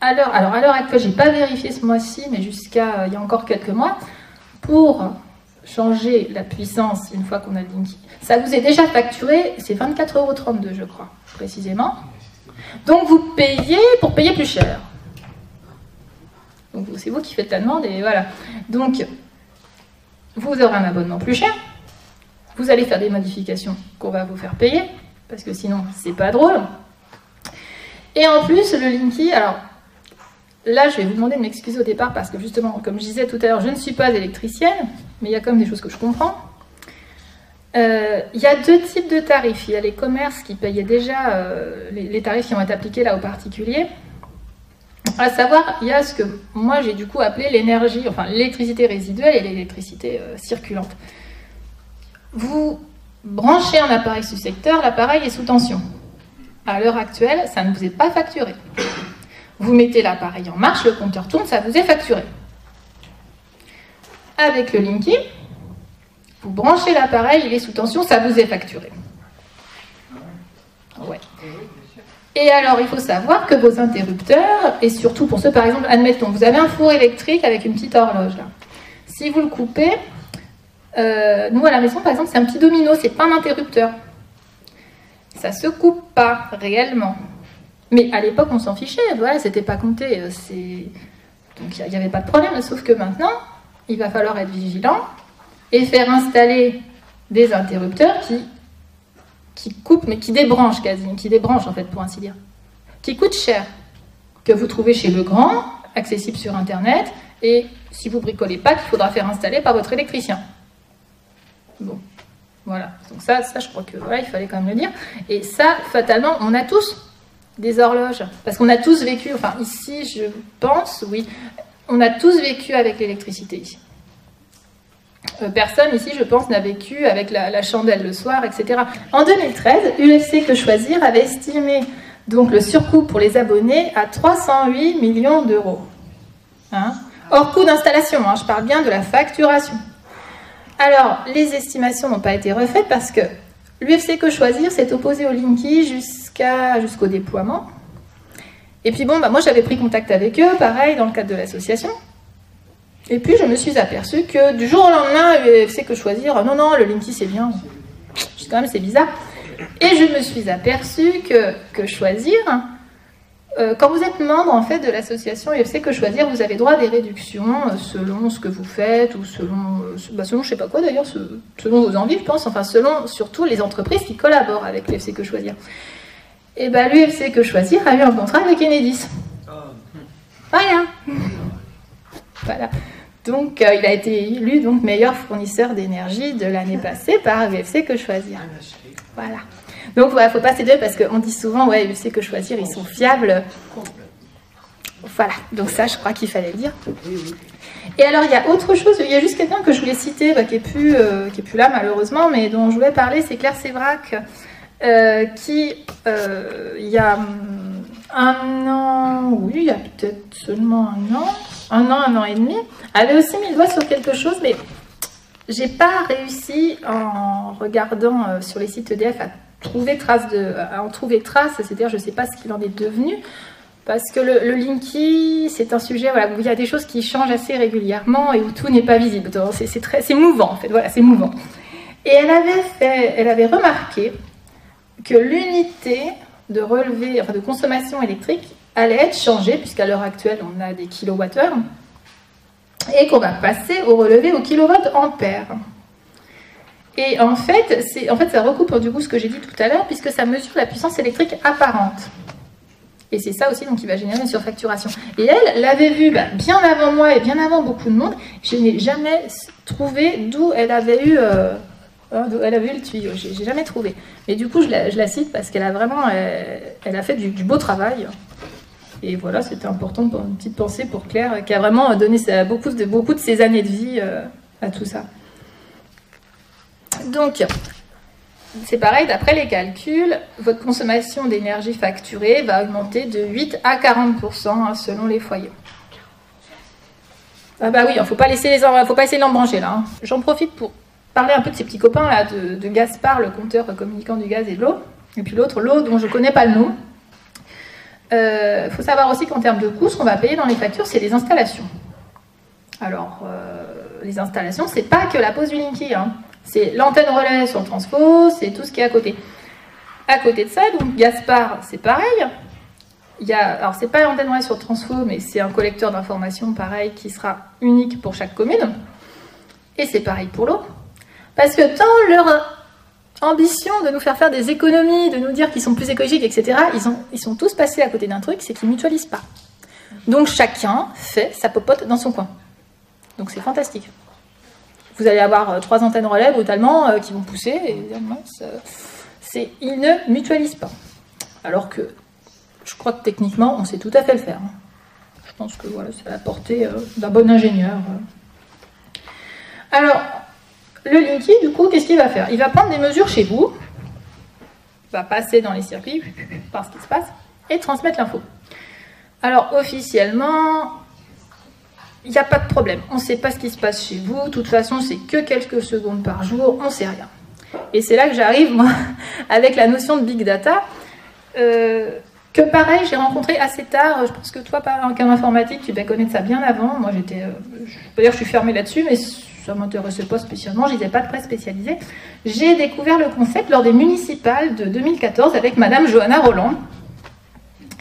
alors à l'heure actuelle, j'ai pas vérifié ce mois-ci, mais jusqu'à euh, il y a encore quelques mois, pour changer la puissance une fois qu'on a le Linky, ça vous est déjà facturé, c'est 24,32 euros, je crois, précisément. Donc vous payez pour payer plus cher. Donc c'est vous qui faites la demande et voilà. Donc vous aurez un abonnement plus cher, vous allez faire des modifications qu'on va vous faire payer, parce que sinon, c'est pas drôle. Et en plus, le Linky, alors là, je vais vous demander de m'excuser au départ, parce que justement, comme je disais tout à l'heure, je ne suis pas électricienne, mais il y a quand même des choses que je comprends. Euh, il y a deux types de tarifs. Il y a les commerces qui payaient déjà euh, les, tarifs qui ont été appliqués là aux particuliers. À savoir, il y a ce que moi j'ai du coup appelé l'énergie, enfin l'électricité résiduelle et l'électricité euh, circulante. Vous branchez un appareil sous secteur, l'appareil est sous tension. À l'heure actuelle, ça ne vous est pas facturé. Vous mettez l'appareil en marche, le compteur tourne, ça vous est facturé. Avec le Linky, vous branchez l'appareil, il est sous tension, ça vous est facturé. Ouais. Et alors, il faut savoir que vos interrupteurs, et surtout pour ceux, par exemple, admettons, vous avez un four électrique avec une petite horloge là. Si vous le coupez, euh, nous, à la maison, par exemple, c'est un petit domino, c'est pas un interrupteur. Ça se coupe pas réellement. Mais à l'époque, on s'en fichait, voilà, c'était pas compté. Euh, donc il n'y avait pas de problème, sauf que maintenant, il va falloir être vigilant et faire installer des interrupteurs qui, qui coupent, mais qui débranchent quasi, qui débranchent en fait, pour ainsi dire, qui coûtent cher, que vous trouvez chez Legrand, accessible sur Internet, et si vous bricolez pas, qu'il faudra faire installer par votre électricien. Bon, voilà. Donc ça, ça, je crois que voilà, il fallait quand même le dire. Et ça, fatalement, on a tous des horloges, parce qu'on a tous vécu. Enfin, ici, je pense, oui, on a tous vécu avec l'électricité ici. Personne ici, je pense, n'a vécu avec la, chandelle le soir, etc. En 2013, UFC Que Choisir avait estimé donc le surcoût pour les abonnés à 308 millions d'euros. Hein? Hors coût d'installation, hein, je parle bien de la facturation. Alors, les estimations n'ont pas été refaites parce que l'UFC Que Choisir s'est opposé au Linky jusqu'au déploiement. Et puis bon, bah, moi j'avais pris contact avec eux, pareil, dans le cadre de l'association. Et puis je me suis aperçue que du jour au lendemain, l'UFC Que Choisir, non, non, le Linky c'est bien. Quand même, c'est bizarre. Et je me suis aperçue que, que Choisir, euh, quand vous êtes membre en fait de l'association UFC Que Choisir, vous avez droit à des réductions euh, selon ce que vous faites ou selon, euh, bah selon je sais pas quoi d'ailleurs, selon vos envies, je pense, enfin selon surtout les entreprises qui collaborent avec l'UFC Que Choisir. Et bien bah, l'UFC Que Choisir a eu un contrat avec Enedis. Voilà. voilà. Donc il a été élu donc meilleur fournisseur d'énergie de l'année [LAUGHS] passée par l'UFC Que Choisir. Voilà. Donc, il ne faut pas parce qu'on dit souvent, ouais, sais que choisir, ils sont fiables. Voilà, donc ça, je crois qu'il fallait le dire. Et alors, il y a autre chose, il y a juste quelqu'un que je voulais citer, bah, qui n'est plus, euh, plus là malheureusement, mais dont je voulais parler, c'est Claire Sévrac, euh, qui, euh, il y a hum, un an, oui, il y a peut-être seulement un an, un an, un an et demi, avait aussi mis le doigt sur quelque chose, mais j'ai pas réussi en regardant sur les sites EDF à trouver trace de, en trouver trace, c'est-à-dire je sais pas ce qu'il en est devenu, parce que le, Linky, c'est un sujet où il y a des choses qui changent assez régulièrement et où tout n'est pas visible. C'est très, c'est mouvant en fait, voilà, c'est mouvant. Et elle avait elle avait remarqué que l'unité de relevé, enfin de consommation électrique allait être changée, puisqu'à l'heure actuelle on a des kilowattheures. et qu'on va passer au relevé au kilowatt ampère. Et en fait, en fait, ça recoupe du coup ce que j'ai dit tout à l'heure, puisque ça mesure la puissance électrique apparente. Et c'est ça aussi donc, qui va générer une surfacturation. Et elle l'avait vu bah, bien avant moi et bien avant beaucoup de monde. Je n'ai jamais trouvé d'où elle avait eu, euh, hein, elle avait eu le tuyau. J'ai jamais trouvé. Mais du coup, je la, cite parce qu'elle a vraiment, elle, a fait du, beau travail. Et voilà, c'était important pour une petite pensée pour Claire, qui a vraiment donné beaucoup, de, de ses années de vie euh, à tout ça. Donc, c'est pareil, d'après les calculs, votre consommation d'énergie facturée va augmenter de 8 à 40% hein, selon les foyers. Ah bah oui, il ne faut pas laisser les faut pas essayer là. Hein. J'en profite pour parler un peu de ces petits copains là, de, Gaspard, le compteur communicant du gaz et de l'eau. Et puis l'autre, l'eau dont je ne connais pas le nom. Il euh, faut savoir aussi qu'en termes de coûts, ce qu'on va payer dans les factures, c'est les installations. Alors, euh, les installations, c'est pas que la pose du Linky. Hein. C'est l'antenne relais sur le transfo, c'est tout ce qui est à côté. À côté de ça, donc Gaspard, c'est pareil. Il y a, alors c'est pas l'antenne relais sur le transfo, mais c'est un collecteur d'informations pareil qui sera unique pour chaque commune. Et c'est pareil pour l'eau. Parce que tant leur ambition de nous faire faire des économies, de nous dire qu'ils sont plus écologiques, etc., ils, ont, sont tous passés à côté d'un truc, c'est qu'ils mutualisent pas. Donc chacun fait sa popote dans son coin. Donc c'est fantastique vous allez avoir euh, trois antennes relais brutalement euh, qui vont pousser et c'est, ils ne mutualisent pas. Alors que je crois que techniquement, on sait tout à fait le faire. Hein. Je pense que voilà, c'est à la portée euh, d'un bon ingénieur. Alors, le Linky, du coup, qu'est-ce qu'il va faire? Il va prendre des mesures chez vous, va passer dans les circuits, voir ce qui se passe, et transmettre l'info. Alors, officiellement, il n'y a pas de problème. On ne sait pas ce qui se passe chez vous. De toute façon, c'est que quelques secondes par jour. On ne sait rien. Et c'est là que j'arrive, moi, [LAUGHS] avec la notion de big data. Euh, que pareil, j'ai rencontré assez tard. Je pense que toi, en cas informatique, tu dois connaître ça bien avant. Moi, j'étais. Euh, je peux dire que je suis fermée là-dessus, mais ça m'intéressait pas spécialement. Je n'étais pas de presse spécialisée. J'ai découvert le concept lors des municipales de 2014 avec Madame Johanna Roland,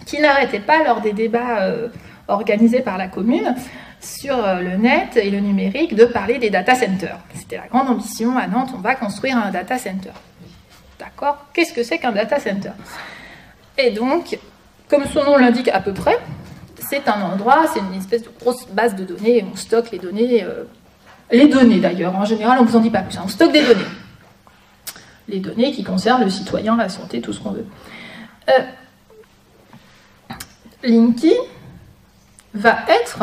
qui n'arrêtait pas lors des débats euh, organisés par la commune sur euh, le net et le numérique de parler des data centers. C'était la grande ambition à Nantes, on va construire un data center. D'accord? Qu'est-ce que c'est qu'un data center? Et donc, comme son nom l'indique à peu près, c'est un endroit, c'est une espèce de grosse base de données, on stocke les données, euh, les données d'ailleurs, en général on ne vous en dit pas plus, hein. on stocke des données. Les données qui concernent le citoyen, la santé, tout ce qu'on veut. Euh, Linky va être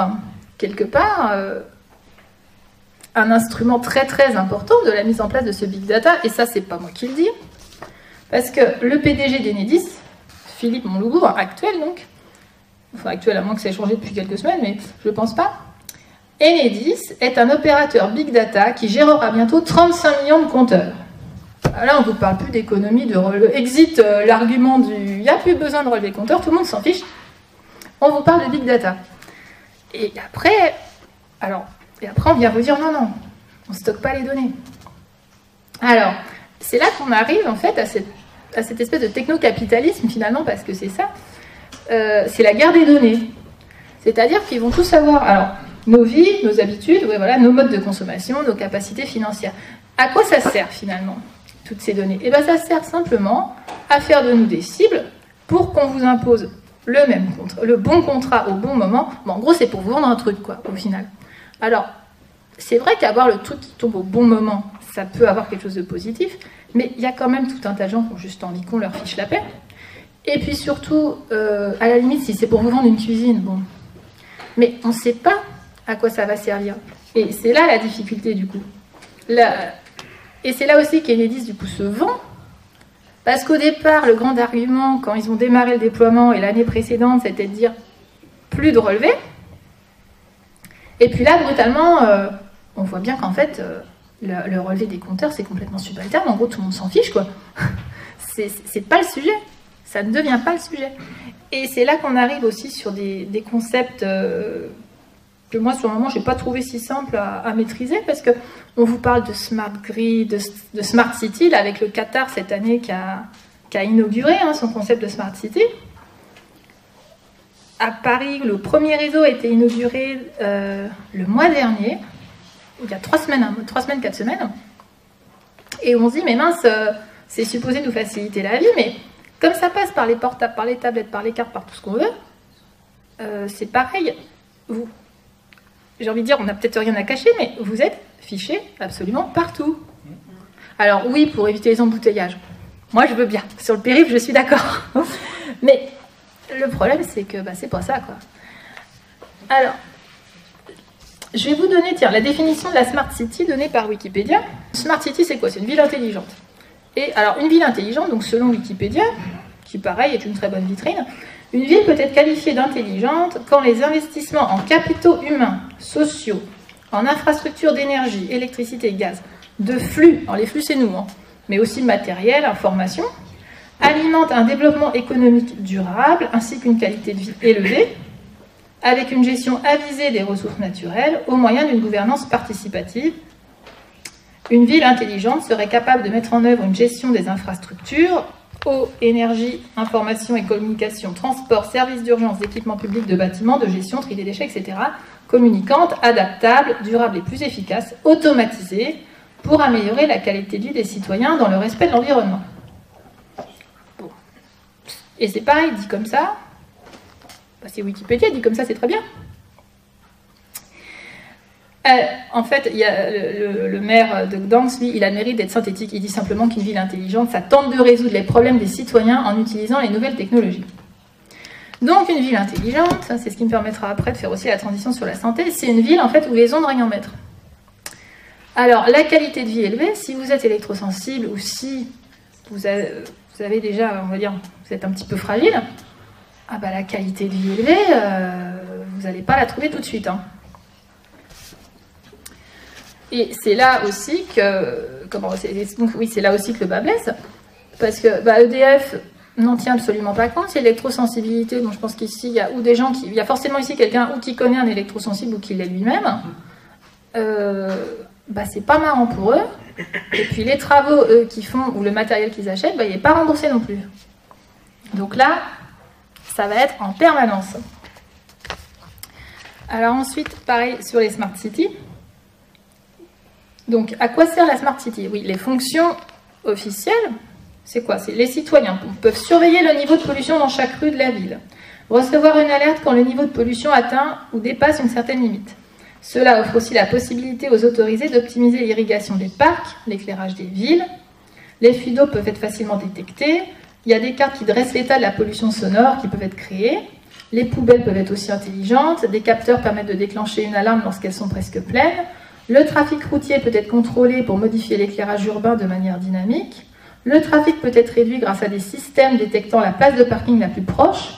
quelque part euh, un instrument très très important de la mise en place de ce big data, et ça c'est pas moi qui le dis, parce que le PDG d'Enedis, Philippe Montloubourg, actuel donc, enfin actuel à moins que ça ait changé depuis quelques semaines, mais je pense pas, Enedis est un opérateur big data qui gérera bientôt 35 millions de compteurs. Là, on ne vous parle plus d'économie, de relevé. Exit euh, l'argument du il n'y a plus besoin de relever compteurs, tout le monde s'en fiche. On vous parle de big data. Et après, alors, et après, on vient vous dire non, non, on ne stocke pas les données. Alors, c'est là qu'on arrive en fait à cette, à cette espèce de techno-capitalisme finalement, parce que c'est ça, euh, c'est la guerre des données. C'est-à-dire qu'ils vont tout savoir. Alors, nos vies, nos habitudes, nos modes de consommation, nos capacités financières. À quoi ça sert finalement, toutes ces données? Eh bien, ça sert simplement à faire de nous des cibles pour qu'on vous impose le même contrat, le bon contrat au bon moment. Bon, en gros, c'est pour vous vendre un truc, quoi, au final. Alors, c'est vrai qu'avoir le truc qui tombe au bon moment, ça peut avoir quelque chose de positif, mais il y a quand même tout un tas de gens qui ont juste envie qu'on leur fiche la paix. Et puis surtout, euh, à la limite, si c'est pour vous vendre une cuisine, bon. Mais on ne sait pas à quoi ça va servir. Et c'est là la difficulté, du coup. Et c'est là aussi qu'Enedis, du coup, se vend parce qu'au départ, le grand argument, quand ils ont démarré le déploiement et l'année précédente, c'était de dire plus de relevés. Et puis là, brutalement, euh, on voit bien qu'en fait, euh, le, relevé des compteurs, c'est complètement subalterne. En gros, tout le monde s'en fiche, quoi. [LAUGHS] c'est pas le sujet. Ça ne devient pas le sujet. Et c'est là qu'on arrive aussi sur des, concepts euh, que moi, sur le moment, je n'ai pas trouvé si simple à, maîtriser parce que on vous parle de smart grid, de, smart city, là, avec le Qatar cette année qui a, inauguré hein, son concept de smart city. à Paris, le premier réseau a été inauguré euh, le mois dernier, il y a trois semaines, trois semaines, quatre semaines. Et on se dit, mais mince, euh, c'est supposé nous faciliter la vie, mais comme ça passe par les portables, par les tablettes, par les cartes, par tout ce qu'on veut, euh, c'est pareil. Vous, j'ai envie de dire, on n'a peut-être rien à cacher, mais vous êtes fichés absolument partout. Alors oui, pour éviter les embouteillages. Moi, je veux bien. Sur le périph', je suis d'accord. [LAUGHS] mais le problème, c'est que bah, c'est pas ça, quoi. Alors, je vais vous donner, tiens, la définition de la Smart City donnée par Wikipédia. Smart City, c'est quoi? C'est une ville intelligente. Et alors, une ville intelligente, donc selon Wikipédia, qui pareil est une très bonne vitrine, une ville peut être qualifiée d'intelligente quand les investissements en capitaux humains, sociaux, en infrastructures d'énergie, électricité, gaz, de flux, alors les flux c'est nous, hein, mais aussi matériel, information, alimentent un développement économique durable ainsi qu'une qualité de vie élevée, avec une gestion avisée des ressources naturelles au moyen d'une gouvernance participative. Une ville intelligente serait capable de mettre en œuvre une gestion des infrastructures, eau, énergie, information et communication, transport, services d'urgence, équipements publics de bâtiments, de gestion, tri des déchets, etc., communicantes, adaptables, durables et plus efficaces, automatisées, pour améliorer la qualité de vie des citoyens dans le respect de l'environnement. Et c'est pareil, dit comme ça, bah, c'est Wikipédia, dit comme ça, c'est très bien. Euh, en fait, il y a le, maire de Gdansk, lui, il a le mérite d'être synthétique. Il dit simplement qu'une ville intelligente, ça tente de résoudre les problèmes des citoyens en utilisant les nouvelles technologies. Donc, une ville intelligente, c'est ce qui me permettra après de faire aussi la transition sur la santé, c'est une ville en fait où les ondes rien en mettre. Alors, la qualité de vie élevée, si vous êtes électrosensible ou si vous avez, déjà, on va dire, vous êtes un petit peu fragile, ah bah la qualité de vie élevée, euh, vous n'allez pas la trouver tout de suite. Hein. Et c'est là aussi que, comment, oui, c'est là aussi que le bas blesse, parce que bah, EDF n'en tient absolument pas compte. C'est l'électrosensibilité, donc je pense qu'ici il y a ou des gens qui, il y a forcément ici quelqu'un ou qui connaît un électrosensible ou qui l'est lui-même. Euh, bah, c'est pas marrant pour eux. Et puis les travaux qu'ils font ou le matériel qu'ils achètent, bah, il n'est pas remboursé non plus. Donc là, ça va être en permanence. Alors ensuite, pareil sur les smart cities. Donc à quoi sert la smart city? Oui, les fonctions officielles, c'est quoi? C'est les citoyens peuvent surveiller le niveau de pollution dans chaque rue de la ville, recevoir une alerte quand le niveau de pollution atteint ou dépasse une certaine limite cela offre aussi la possibilité aux autorisés d'optimiser l'irrigation des parcs, l'éclairage des villes. Les fuites d'eau peuvent être facilement détectés. Il y a des cartes qui dressent l'état de la pollution sonore qui peuvent être créées. Les poubelles peuvent être aussi intelligentes. Des capteurs permettent de déclencher une alarme lorsqu'elles sont presque pleines. Le trafic routier peut être contrôlé pour modifier l'éclairage urbain de manière dynamique. Le trafic peut être réduit grâce à des systèmes détectant la place de parking la plus proche.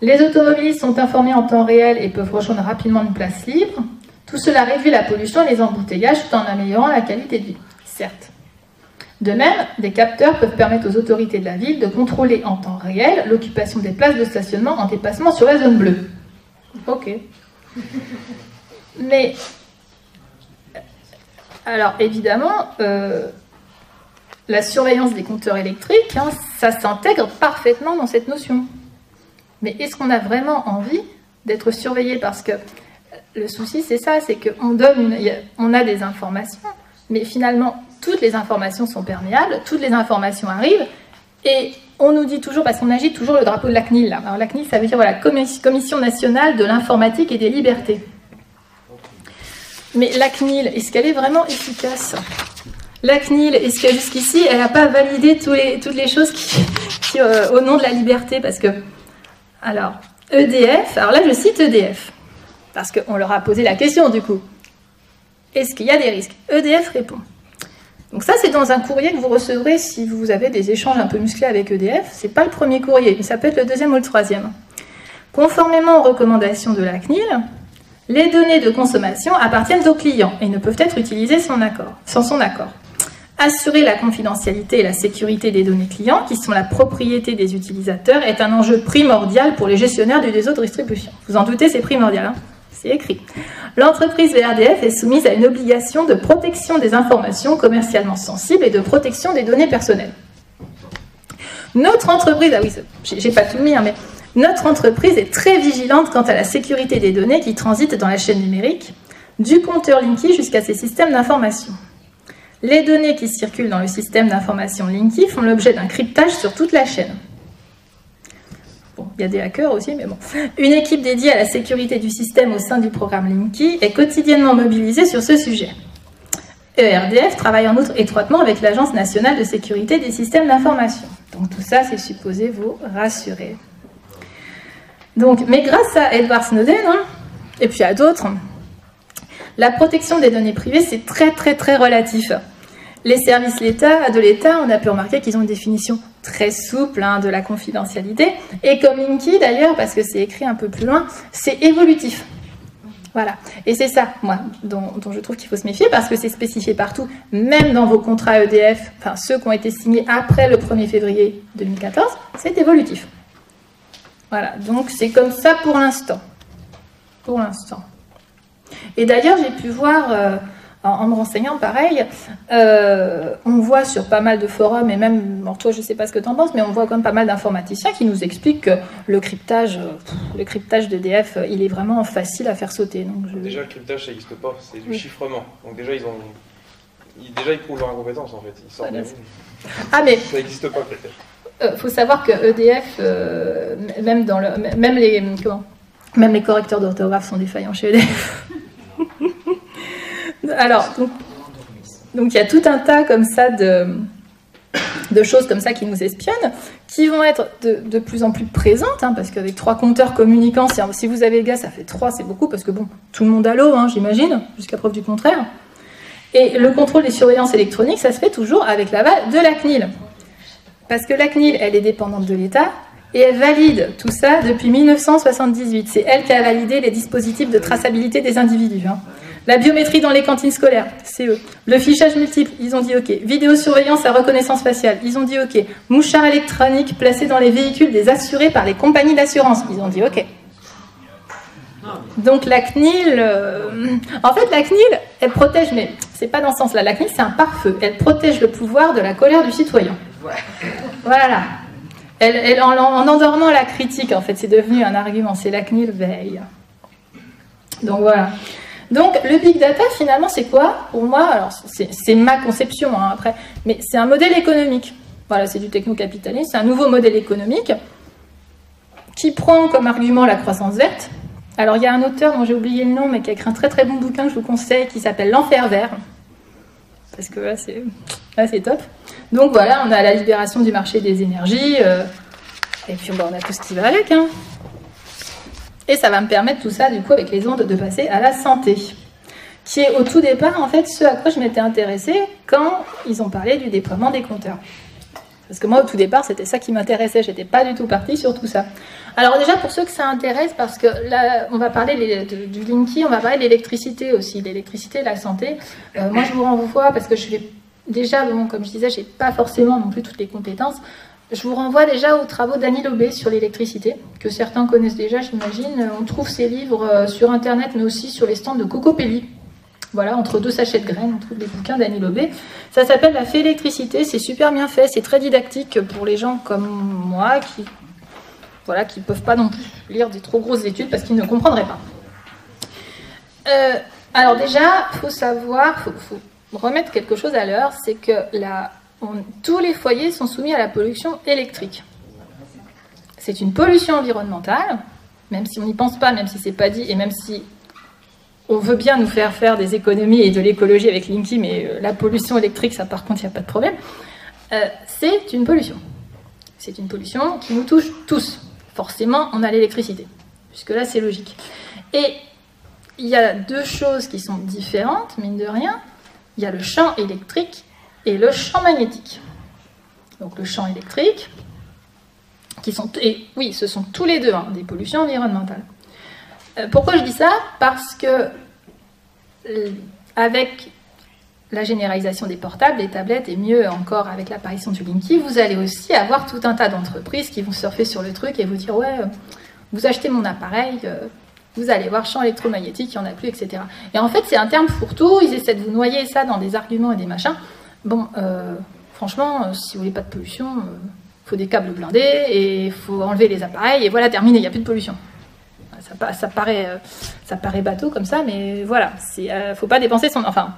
Les automobilistes sont informés en temps réel et peuvent rejoindre rapidement une place libre. Tout cela réduit la pollution et les embouteillages tout en améliorant la qualité de vie, certes. De même, des capteurs peuvent permettre aux autorités de la ville de contrôler en temps réel l'occupation des places de stationnement en dépassement sur la zone bleue. Ok. Mais, alors évidemment, euh, la surveillance des compteurs électriques, hein, ça s'intègre parfaitement dans cette notion. Mais est-ce qu'on a vraiment envie d'être surveillé? Parce que le souci, c'est ça, c'est qu'on donne, on a des informations, mais finalement, toutes les informations sont perméables, toutes les informations arrivent, et on nous dit toujours, parce qu'on agite toujours le drapeau de la CNIL. Alors la CNIL, ça veut dire voilà, Commission nationale de l'informatique et des libertés. Mais la CNIL, est-ce qu'elle est vraiment efficace? La CNIL, est-ce que jusqu'ici, elle n'a pas validé toutes les choses [LAUGHS] euh, au nom de la liberté? Parce que alors, EDF, alors là je cite EDF, parce qu'on leur a posé la question du coup. Est-ce qu'il y a des risques? EDF répond. Donc ça c'est dans un courrier que vous recevrez si vous avez des échanges un peu musclés avec EDF. C'est pas le premier courrier, mais ça peut être le deuxième ou le troisième. Conformément aux recommandations de la CNIL, les données de consommation appartiennent au client et ne peuvent être utilisées sans, son accord. Assurer la confidentialité et la sécurité des données clients, qui sont la propriété des utilisateurs, est un enjeu primordial pour les gestionnaires du réseau de distribution. Vous en doutez, c'est primordial. Hein c'est écrit. L'entreprise VRDF est soumise à une obligation de protection des informations commercialement sensibles et de protection des données personnelles. Notre entreprise, ah oui, j'ai pas tout mis, hein, mais Notre entreprise est très vigilante quant à la sécurité des données qui transitent dans la chaîne numérique, du compteur Linky jusqu'à ses systèmes d'information. Les données qui circulent dans le système d'information Linky font l'objet d'un cryptage sur toute la chaîne. Bon, il y a des hackers aussi, mais bon. Une équipe dédiée à la sécurité du système au sein du programme Linky est quotidiennement mobilisée sur ce sujet. ERDF travaille en outre étroitement avec l'Agence nationale de sécurité des systèmes d'information. Donc tout ça, c'est supposé vous rassurer. Donc, mais grâce à Edward Snowden, hein, et puis à d'autres, la protection des données privées, c'est très très très relatif. Les services de l'État, on a pu remarquer qu'ils ont une définition très souple hein, de la confidentialité. Et comme Linky d'ailleurs, parce que c'est écrit un peu plus loin, c'est évolutif. Voilà. Et c'est ça, moi, dont, je trouve qu'il faut se méfier parce que c'est spécifié partout, même dans vos contrats EDF, enfin ceux qui ont été signés après le 1er février 2014, c'est évolutif. Voilà. Donc c'est comme ça pour l'instant. Pour l'instant. Et d'ailleurs, j'ai pu voir. Euh, en, me renseignant, pareil, euh, on voit sur pas mal de forums, et même, toi je sais pas ce que tu en penses, mais on voit comme pas mal d'informaticiens qui nous expliquent que le cryptage, le cryptage d'EDF, il est vraiment facile à faire sauter. Donc Déjà, le cryptage, ça n'existe pas, c'est du chiffrement. Donc déjà, ils ont... déjà, ils prouvent leur incompétence, en fait. Ils sortent ah, mais... Ça n'existe pas, peut-être. Euh, faut savoir que EDF, euh, même, dans le, même, les, correcteurs d'orthographe sont défaillants chez EDF. [LAUGHS] Alors, donc, il y a tout un tas comme ça de, choses comme ça qui nous espionnent, qui vont être de, plus en plus présentes, hein, parce qu'avec trois compteurs communicants, si, vous avez le gars, ça fait trois, c'est beaucoup, parce que bon, tout le monde a l'eau, hein, j'imagine, jusqu'à preuve du contraire. Et le contrôle des surveillances électroniques, ça se fait toujours avec l'aval de la CNIL. Parce que la CNIL, elle est dépendante de l'État, et elle valide tout ça depuis 1978. C'est elle qui a validé les dispositifs de traçabilité des individus. Hein. La biométrie dans les cantines scolaires, c'est eux. Le fichage multiple, ils ont dit OK. Vidéosurveillance à reconnaissance faciale, ils ont dit OK. Mouchard électronique placé dans les véhicules des assurés par les compagnies d'assurance, ils ont dit OK. Donc la CNIL, euh, en fait la CNIL, elle protège, mais c'est pas dans ce sens-là. La CNIL, c'est un pare-feu. Elle protège le pouvoir de la colère du citoyen. Voilà. Elle, en, en, endormant la critique, en fait, c'est devenu un argument. C'est la CNIL veille. Donc voilà. Donc le big data, finalement, c'est quoi? Pour moi, alors c'est ma conception hein, après, mais c'est un modèle économique. Voilà, c'est du techno-capitalisme, c'est un nouveau modèle économique qui prend comme argument la croissance verte. Alors il y a un auteur dont j'ai oublié le nom, mais qui a écrit un très très bon bouquin que je vous conseille, qui s'appelle L'enfer vert. Parce que là, c'est top. Donc voilà, on a la libération du marché des énergies, euh, et puis on a tout ce qui va avec. Hein. Et ça va me permettre tout ça, du coup, avec les ondes, de passer à la santé, qui est au tout départ, en fait, ce à quoi je m'étais intéressée quand ils ont parlé du déploiement des compteurs. Parce que moi, au tout départ, c'était ça qui m'intéressait. J'étais pas du tout partie sur tout ça. Alors déjà, pour ceux que ça intéresse, parce que là, on va parler du Linky, on va parler de l'électricité aussi, l'électricité, la santé. Euh, moi, je vous renvoie parce que je vais déjà, bon, comme je disais, j'ai pas forcément non plus toutes les compétences. Je vous renvoie déjà aux travaux d'Annie Lobé sur l'électricité, que certains connaissent déjà, j'imagine. On trouve ces livres euh, sur Internet, mais aussi sur les stands de Cocopelli. Voilà, entre deux sachets de graines, on trouve des bouquins d'Annie Lobé. Ça s'appelle La fée électricité, c'est super bien fait, c'est très didactique pour les gens comme moi qui voilà, qui ne peuvent pas non plus lire des trop grosses études parce qu'ils ne comprendraient pas. Euh, alors déjà, il faut savoir, faut, remettre quelque chose à l'heure, c'est que tous les foyers sont soumis à la pollution électrique. C'est une pollution environnementale, même si on n'y pense pas, même si c'est pas dit, et même si on veut bien nous faire faire des économies et de l'écologie avec Linky, mais euh, la pollution électrique, ça par contre, il n'y a pas de problème. Euh, c'est une pollution. C'est une pollution qui nous touche tous. Forcément, on a l'électricité. Puisque là, c'est logique. Et il y a deux choses qui sont différentes, mine de rien. Il y a le champ électrique et le champ magnétique. Donc le champ électrique, qui sont, et oui, ce sont tous les deux hein, des pollutions environnementales. Euh, pourquoi je dis ça? Parce que euh, avec la généralisation des portables, des tablettes, et mieux encore avec l'apparition du Linky, vous allez aussi avoir tout un tas d'entreprises qui vont surfer sur le truc et vous dire ouais, euh, vous achetez mon appareil, vous allez voir champ électromagnétique, il n'y en a plus, etc. Et en fait, c'est un terme fourre-tout, ils essaient de vous noyer ça dans des arguments et des machins. Bon, euh, franchement, euh, si vous voulez pas de pollution, euh, Il faut des câbles blindés et il faut enlever les appareils et voilà, terminé, il n'y a plus de pollution. Ça, paraît, euh, ça paraît bateau comme ça, mais voilà, il ne faut pas dépenser son... Enfin,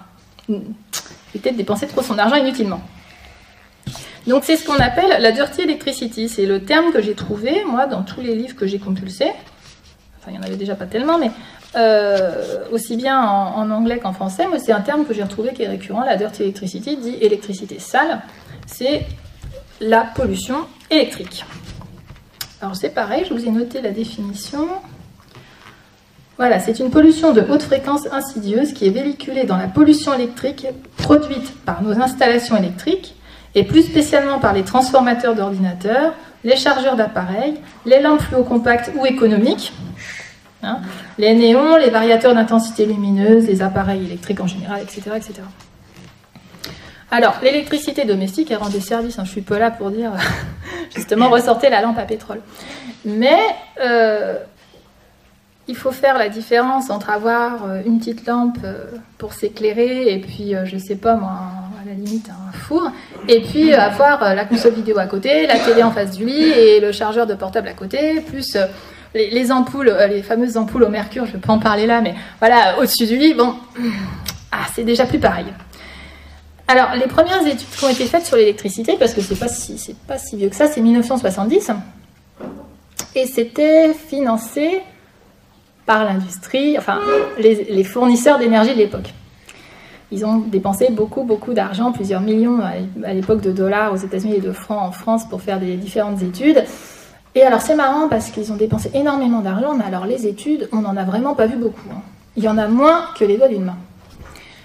éviter de dépenser trop son argent inutilement. Donc c'est ce qu'on appelle la dirty electricity. C'est le terme que j'ai trouvé, moi, dans tous les livres que j'ai compulsés. Enfin, il n'y en avait déjà pas tellement, mais euh, aussi bien en, anglais qu'en français, mais c'est un terme que j'ai retrouvé qui est récurrent. La dirty electricity dit électricité sale. C'est la pollution électrique. Alors c'est pareil, je vous ai noté la définition. Voilà, c'est une pollution de haute fréquence insidieuse qui est véhiculée dans la pollution électrique produite par nos installations électriques et plus spécialement par les transformateurs d'ordinateurs, les chargeurs d'appareils, les lampes fluocompactes ou économiques, hein, les néons, les variateurs d'intensité lumineuse, les appareils électriques en général, etc. etc. Alors, l'électricité domestique, elle rend des services, hein, je ne suis pas là pour dire [LAUGHS] justement ressortez la lampe à pétrole. Mais euh, il faut faire la différence entre avoir euh, une petite lampe euh, pour s'éclairer et puis, je ne sais pas moi, à la limite un four, et puis avoir la console vidéo à côté, la télé en face du lit et le chargeur de portable à côté, plus les, ampoules, les fameuses ampoules au mercure, je ne vais pas en parler là, mais voilà, au-dessus du lit, bon, [CLEARS THROAT] ah, c'est déjà plus pareil. Alors, les premières études qui ont été faites sur l'électricité, parce que c'est pas si, pas si vieux que ça, c'est 1970, et c'était financé par l'industrie, enfin les, fournisseurs d'énergie de l'époque. Ils ont dépensé beaucoup, beaucoup d'argent, plusieurs millions à l'époque de dollars aux États-Unis et de francs en France pour faire des différentes études. Et alors c'est marrant parce qu'ils ont dépensé énormément d'argent, mais alors les études, on n'en a vraiment pas vu beaucoup. Hein. Il y en a moins que les doigts d'une main.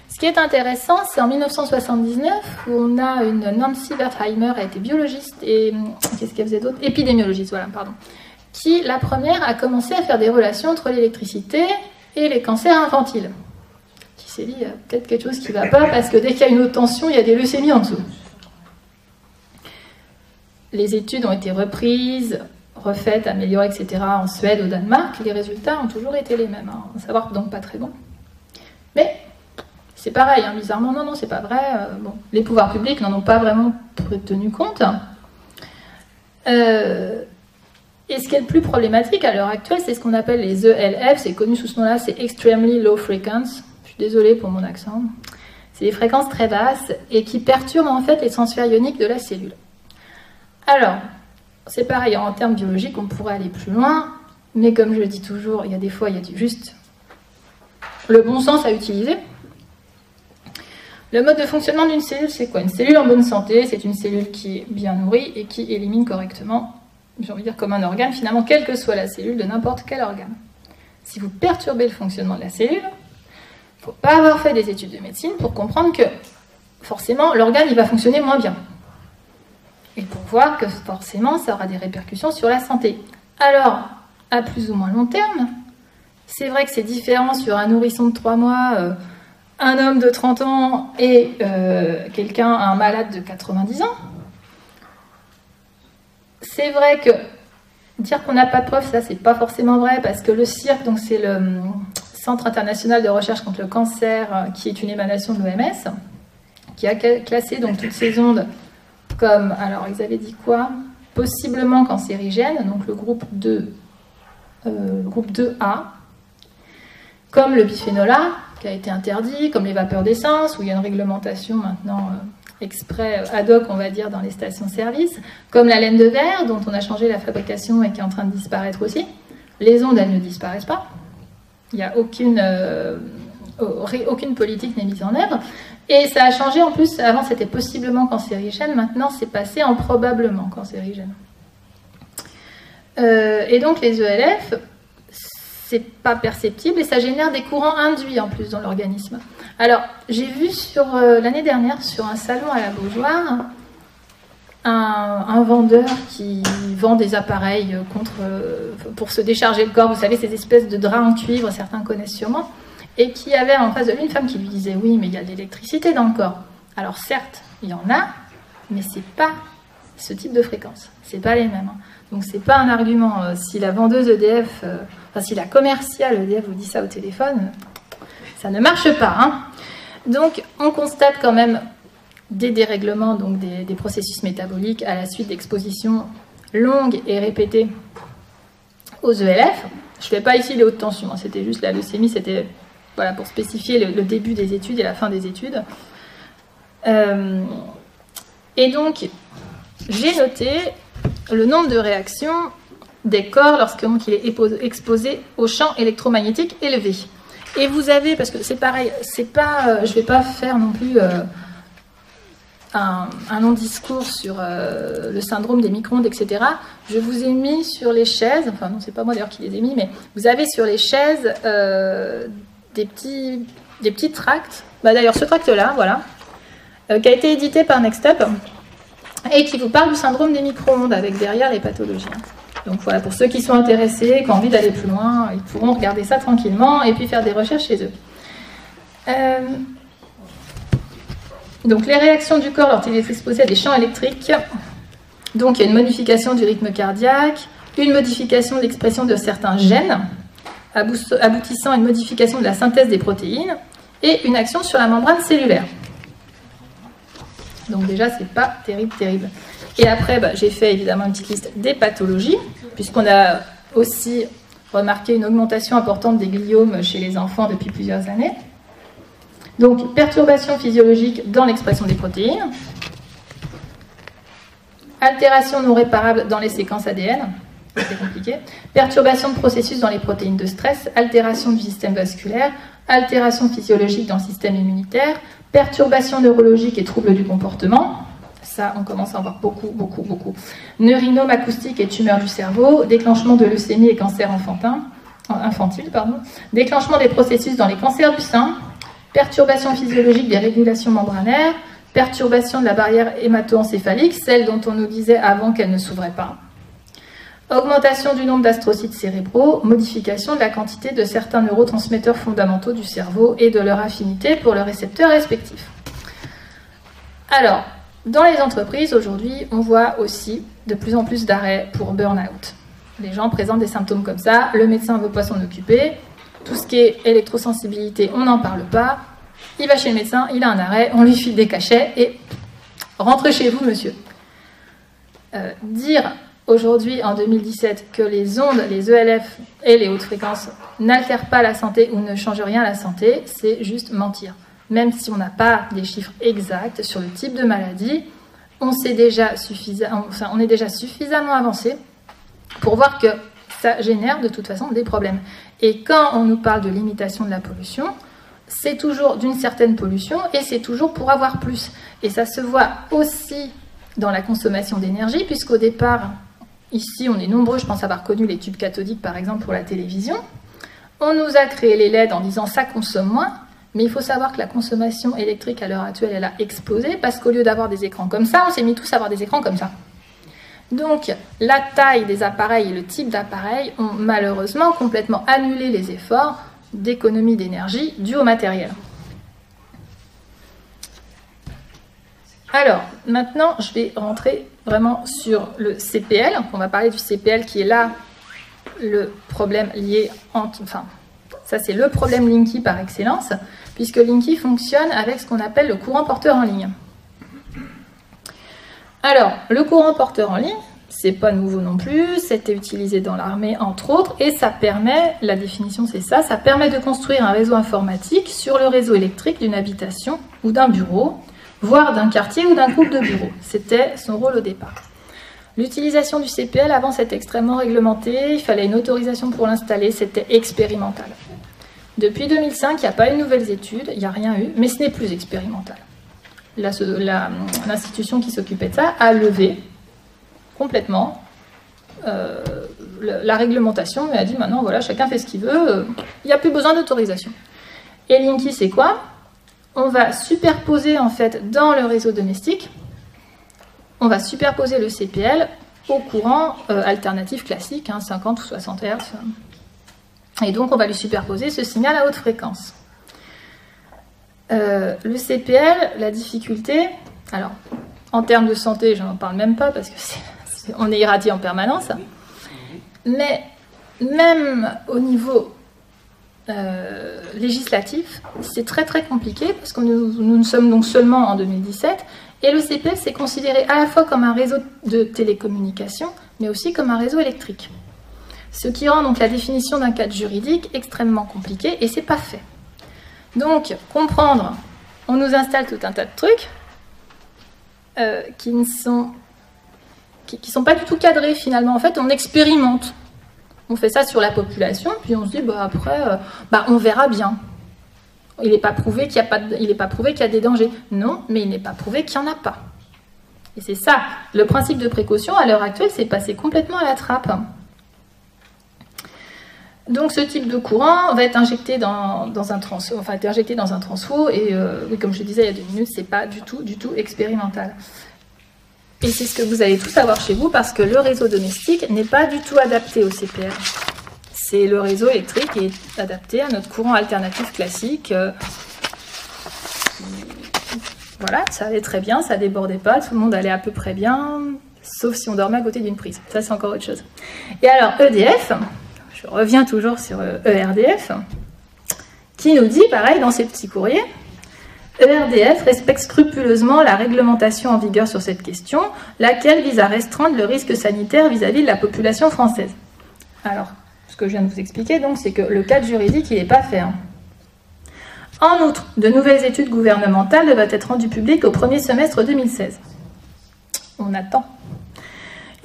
Ce qui est intéressant, c'est en 1979 où on a une Nancy Wertheimer, elle été biologiste et qu'est-ce qu'elle faisait d'autre? Épidémiologiste, voilà, pardon. Qui, la première, a commencé à faire des relations entre l'électricité et les cancers infantiles. Qui s'est dit, peut-être quelque chose qui ne va pas parce que dès qu'il y a une haute tension, il y a des leucémies en dessous. Les études ont été reprises, refaites, améliorées, etc. en Suède, au Danemark. Les résultats ont toujours été les mêmes, hein. savoir donc pas très bon. Mais c'est pareil, hein, bizarrement, non, non, c'est pas vrai. Euh, bon, les pouvoirs publics n'en ont pas vraiment tenu compte. Euh, et ce qui est le plus problématique à l'heure actuelle, c'est ce qu'on appelle les ELF, c'est connu sous ce nom-là, c'est Extremely Low Frequency. Suis désolée pour mon accent. C'est des fréquences très basses et qui perturbent en fait les transferts ioniques de la cellule. Alors, c'est pareil, en termes biologiques, on pourrait aller plus loin, mais comme je le dis toujours, il y a des fois, il y a juste le bon sens à utiliser. Le mode de fonctionnement d'une cellule, c'est quoi? Une cellule en bonne santé, c'est une cellule qui est bien nourrie et qui élimine correctement, j'ai envie de dire comme un organe, finalement, quelle que soit la cellule de n'importe quel organe. Si vous perturbez le fonctionnement de la cellule, faut pas avoir fait des études de médecine pour comprendre que forcément l'organe il va fonctionner moins bien. Et pour voir que forcément ça aura des répercussions sur la santé. Alors, à plus ou moins long terme, c'est vrai que c'est différent sur un nourrisson de 3 mois. Euh, un homme de 30 ans et euh, quelqu'un, un malade de 90 ans. C'est vrai que dire qu'on n'a pas de preuves, ça c'est pas forcément vrai parce que le CIRC, donc c'est le Centre international de recherche contre le cancer, euh, qui est une émanation de l'OMS, qui a classé donc toutes ces ondes comme, alors ils avaient dit quoi? Possiblement cancérigènes, donc le groupe 2, euh, groupe 2A, comme le bisphénol A, qui a été interdit, comme les vapeurs d'essence, où il y a une réglementation maintenant euh, exprès ad hoc, on va dire, dans les stations-service, comme la laine de verre, dont on a changé la fabrication et qui est en train de disparaître aussi. Les ondes, elles ne disparaissent pas. Il n'y a aucune, euh, aucune politique n'est mise en œuvre. Et ça a changé en plus. Avant, c'était possiblement cancérigène. Maintenant, c'est passé en probablement cancérigène. et donc, les ELF, c'est pas perceptible et ça génère des courants induits en plus dans l'organisme. Alors, j'ai vu sur euh, l'année dernière sur un salon à la Beaujoire un, vendeur qui vend des appareils euh, pour se décharger le corps, vous savez, ces espèces de draps en cuivre, certains connaissent sûrement, et qui avait en face de lui une femme qui lui disait Oui, mais il y a de l'électricité dans le corps. Alors, certes, il y en a, mais c'est pas ce type de fréquence, c'est pas les mêmes. Hein. Donc, c'est pas un argument. Euh, si la vendeuse EDF Enfin, si la commerciale EDF vous dit ça au téléphone, ça ne marche pas. Hein. Donc, on constate quand même des dérèglements, donc des, processus métaboliques à la suite d'expositions longues et répétées aux ELF. Je ne fais pas ici les hautes tensions, hein, c'était juste la leucémie, c'était voilà, pour spécifier le, début des études et la fin des études. Euh, et donc, j'ai noté le nombre de réactions des corps lorsqu'il est exposé au champ électromagnétique élevé. Et vous avez, parce que c'est pareil, c'est pas, euh, je ne vais pas faire non plus euh, un, un, long discours sur euh, le syndrome des micro-ondes, etc. Je vous ai mis sur les chaises, enfin non, c'est pas moi d'ailleurs qui les ai mis, mais vous avez sur les chaises euh, des petits, des petits tracts. Bah, d'ailleurs, ce tract-là, voilà, euh, qui a été édité par Next Up et qui vous parle du syndrome des micro-ondes avec derrière les pathologies. Donc voilà, pour ceux qui sont intéressés, qui ont envie d'aller plus loin, ils pourront regarder ça tranquillement et puis faire des recherches chez eux. Donc les réactions du corps lorsqu'il est exposé à des champs électriques. Donc il y a une modification du rythme cardiaque, une modification de l'expression de certains gènes, aboutissant à une modification de la synthèse des protéines et une action sur la membrane cellulaire. Donc déjà, c'est pas terrible, terrible. Et après, bah, j'ai fait évidemment une petite liste des pathologies, puisqu'on a aussi remarqué une augmentation importante des gliomes chez les enfants depuis plusieurs années. Donc, perturbation physiologique dans l'expression des protéines, altération non réparable dans les séquences ADN, c'est compliqué, perturbation de processus dans les protéines de stress, altération du système vasculaire, altération physiologique dans le système immunitaire, perturbation neurologique et troubles du comportement, ça, on commence à en voir beaucoup, beaucoup, beaucoup. Neurinome acoustique et tumeur du cerveau, déclenchement de leucémie et cancer enfantin, infantile, déclenchement des processus dans les cancers du sein, perturbation physiologique des régulations membranaires, perturbation de la barrière hémato-encéphalique, celle dont on nous disait avant qu'elle ne s'ouvrait pas, augmentation du nombre d'astrocytes cérébraux, modification de la quantité de certains neurotransmetteurs fondamentaux du cerveau et de leur affinité pour leurs récepteurs respectifs. Alors, dans les entreprises, aujourd'hui, on voit aussi de plus en plus d'arrêts pour burn-out. Les gens présentent des symptômes comme ça, le médecin ne veut pas s'en occuper, tout ce qui est électrosensibilité, on n'en parle pas, il va chez le médecin, il a un arrêt, on lui file des cachets et rentrez chez vous, monsieur. Euh, dire aujourd'hui, en 2017, que les ondes, les ELF et les hautes fréquences n'altèrent pas la santé ou ne changent rien à la santé, c'est juste mentir même si on n'a pas des chiffres exacts sur le type de maladie, on, enfin, on est déjà suffisamment avancé pour voir que ça génère de toute façon des problèmes. Et quand on nous parle de limitation de la pollution, c'est toujours d'une certaine pollution et c'est toujours pour avoir plus. Et ça se voit aussi dans la consommation d'énergie, puisqu'au départ, ici on est nombreux, je pense avoir connu les tubes cathodiques par exemple pour la télévision. On nous a créé les LED en disant ça consomme moins, mais il faut savoir que la consommation électrique à l'heure actuelle, elle a explosé parce qu'au lieu d'avoir des écrans comme ça, on s'est mis tous à avoir des écrans comme ça. Donc la taille des appareils et le type d'appareil ont malheureusement complètement annulé les efforts d'économie d'énergie dus au matériel. Alors, maintenant, je vais rentrer vraiment sur le CPL. On va parler du CPL qui est là le problème lié entre... Enfin, ça c'est le problème Linky par excellence puisque Linky fonctionne avec ce qu'on appelle le courant porteur en ligne. Alors, le courant porteur en ligne, c'est pas nouveau non plus, c'était utilisé dans l'armée entre autres, et ça permet, la définition c'est ça, ça permet de construire un réseau informatique sur le réseau électrique d'une habitation ou d'un bureau, voire d'un quartier ou d'un groupe de bureaux. C'était son rôle au départ. L'utilisation du CPL avant c'était extrêmement réglementé, il fallait une autorisation pour l'installer, c'était expérimental. Depuis 2005, il n'y a pas eu de nouvelles études, il n'y a rien eu, mais ce n'est plus expérimental. L'institution qui s'occupait de ça a levé complètement euh, la, réglementation et a dit maintenant, voilà, chacun fait ce qu'il veut, il n'y a plus besoin d'autorisation. Et Linky, c'est quoi? On va superposer en fait dans le réseau domestique, on va superposer le CPL au courant euh, alternatif classique, 50 hein, ou 60 Hz, et donc, on va lui superposer ce signal à haute fréquence. Euh, le CPL, la difficulté, alors, en termes de santé, je n'en parle même pas parce que est, on est irradié en permanence, mais même au niveau euh, législatif, c'est très très compliqué parce que nous, nous sommes donc seulement en 2017 et le CPF c'est considéré à la fois comme un réseau de télécommunications mais aussi comme un réseau électrique. Ce qui rend donc la définition d'un cadre juridique extrêmement compliqué et c'est pas fait. Donc comprendre, on nous installe tout un tas de trucs euh, qui ne sont qui, sont pas du tout cadrés finalement. En fait, on expérimente. On fait ça sur la population, puis on se dit bah après, euh, bah on verra bien. Il n'est pas prouvé qu'il y a pas, prouvé qu'il y a des dangers. Non, mais il n'est pas prouvé qu'il n'y en a pas. Et c'est ça, le principe de précaution à l'heure actuelle, c'est passé complètement à la trappe. Donc ce type de courant va être injecté dans, un transfo, enfin injecté dans un transfo et euh, comme je disais il y a deux minutes, c'est pas du tout, du tout expérimental. Et c'est ce que vous allez tous avoir chez vous parce que le réseau domestique n'est pas du tout adapté au CPR. C'est le réseau électrique qui est adapté à notre courant alternatif classique. Euh, voilà, ça allait très bien, ça débordait pas, tout le monde allait à peu près bien, sauf si on dormait à côté d'une prise. Ça, c'est encore autre chose. Et alors, EDF, je reviens toujours sur ERDF, euh, e qui nous dit, pareil, dans ses petits courriers, ERDF respecte scrupuleusement la réglementation en vigueur sur cette question, laquelle vise à restreindre le risque sanitaire vis-à-vis de la population française. Alors, ce que je viens de vous expliquer, donc, c'est que le cadre juridique, il n'est pas fait. Hein. En outre, de nouvelles études gouvernementales doivent être rendues publiques au premier semestre 2016. On attend.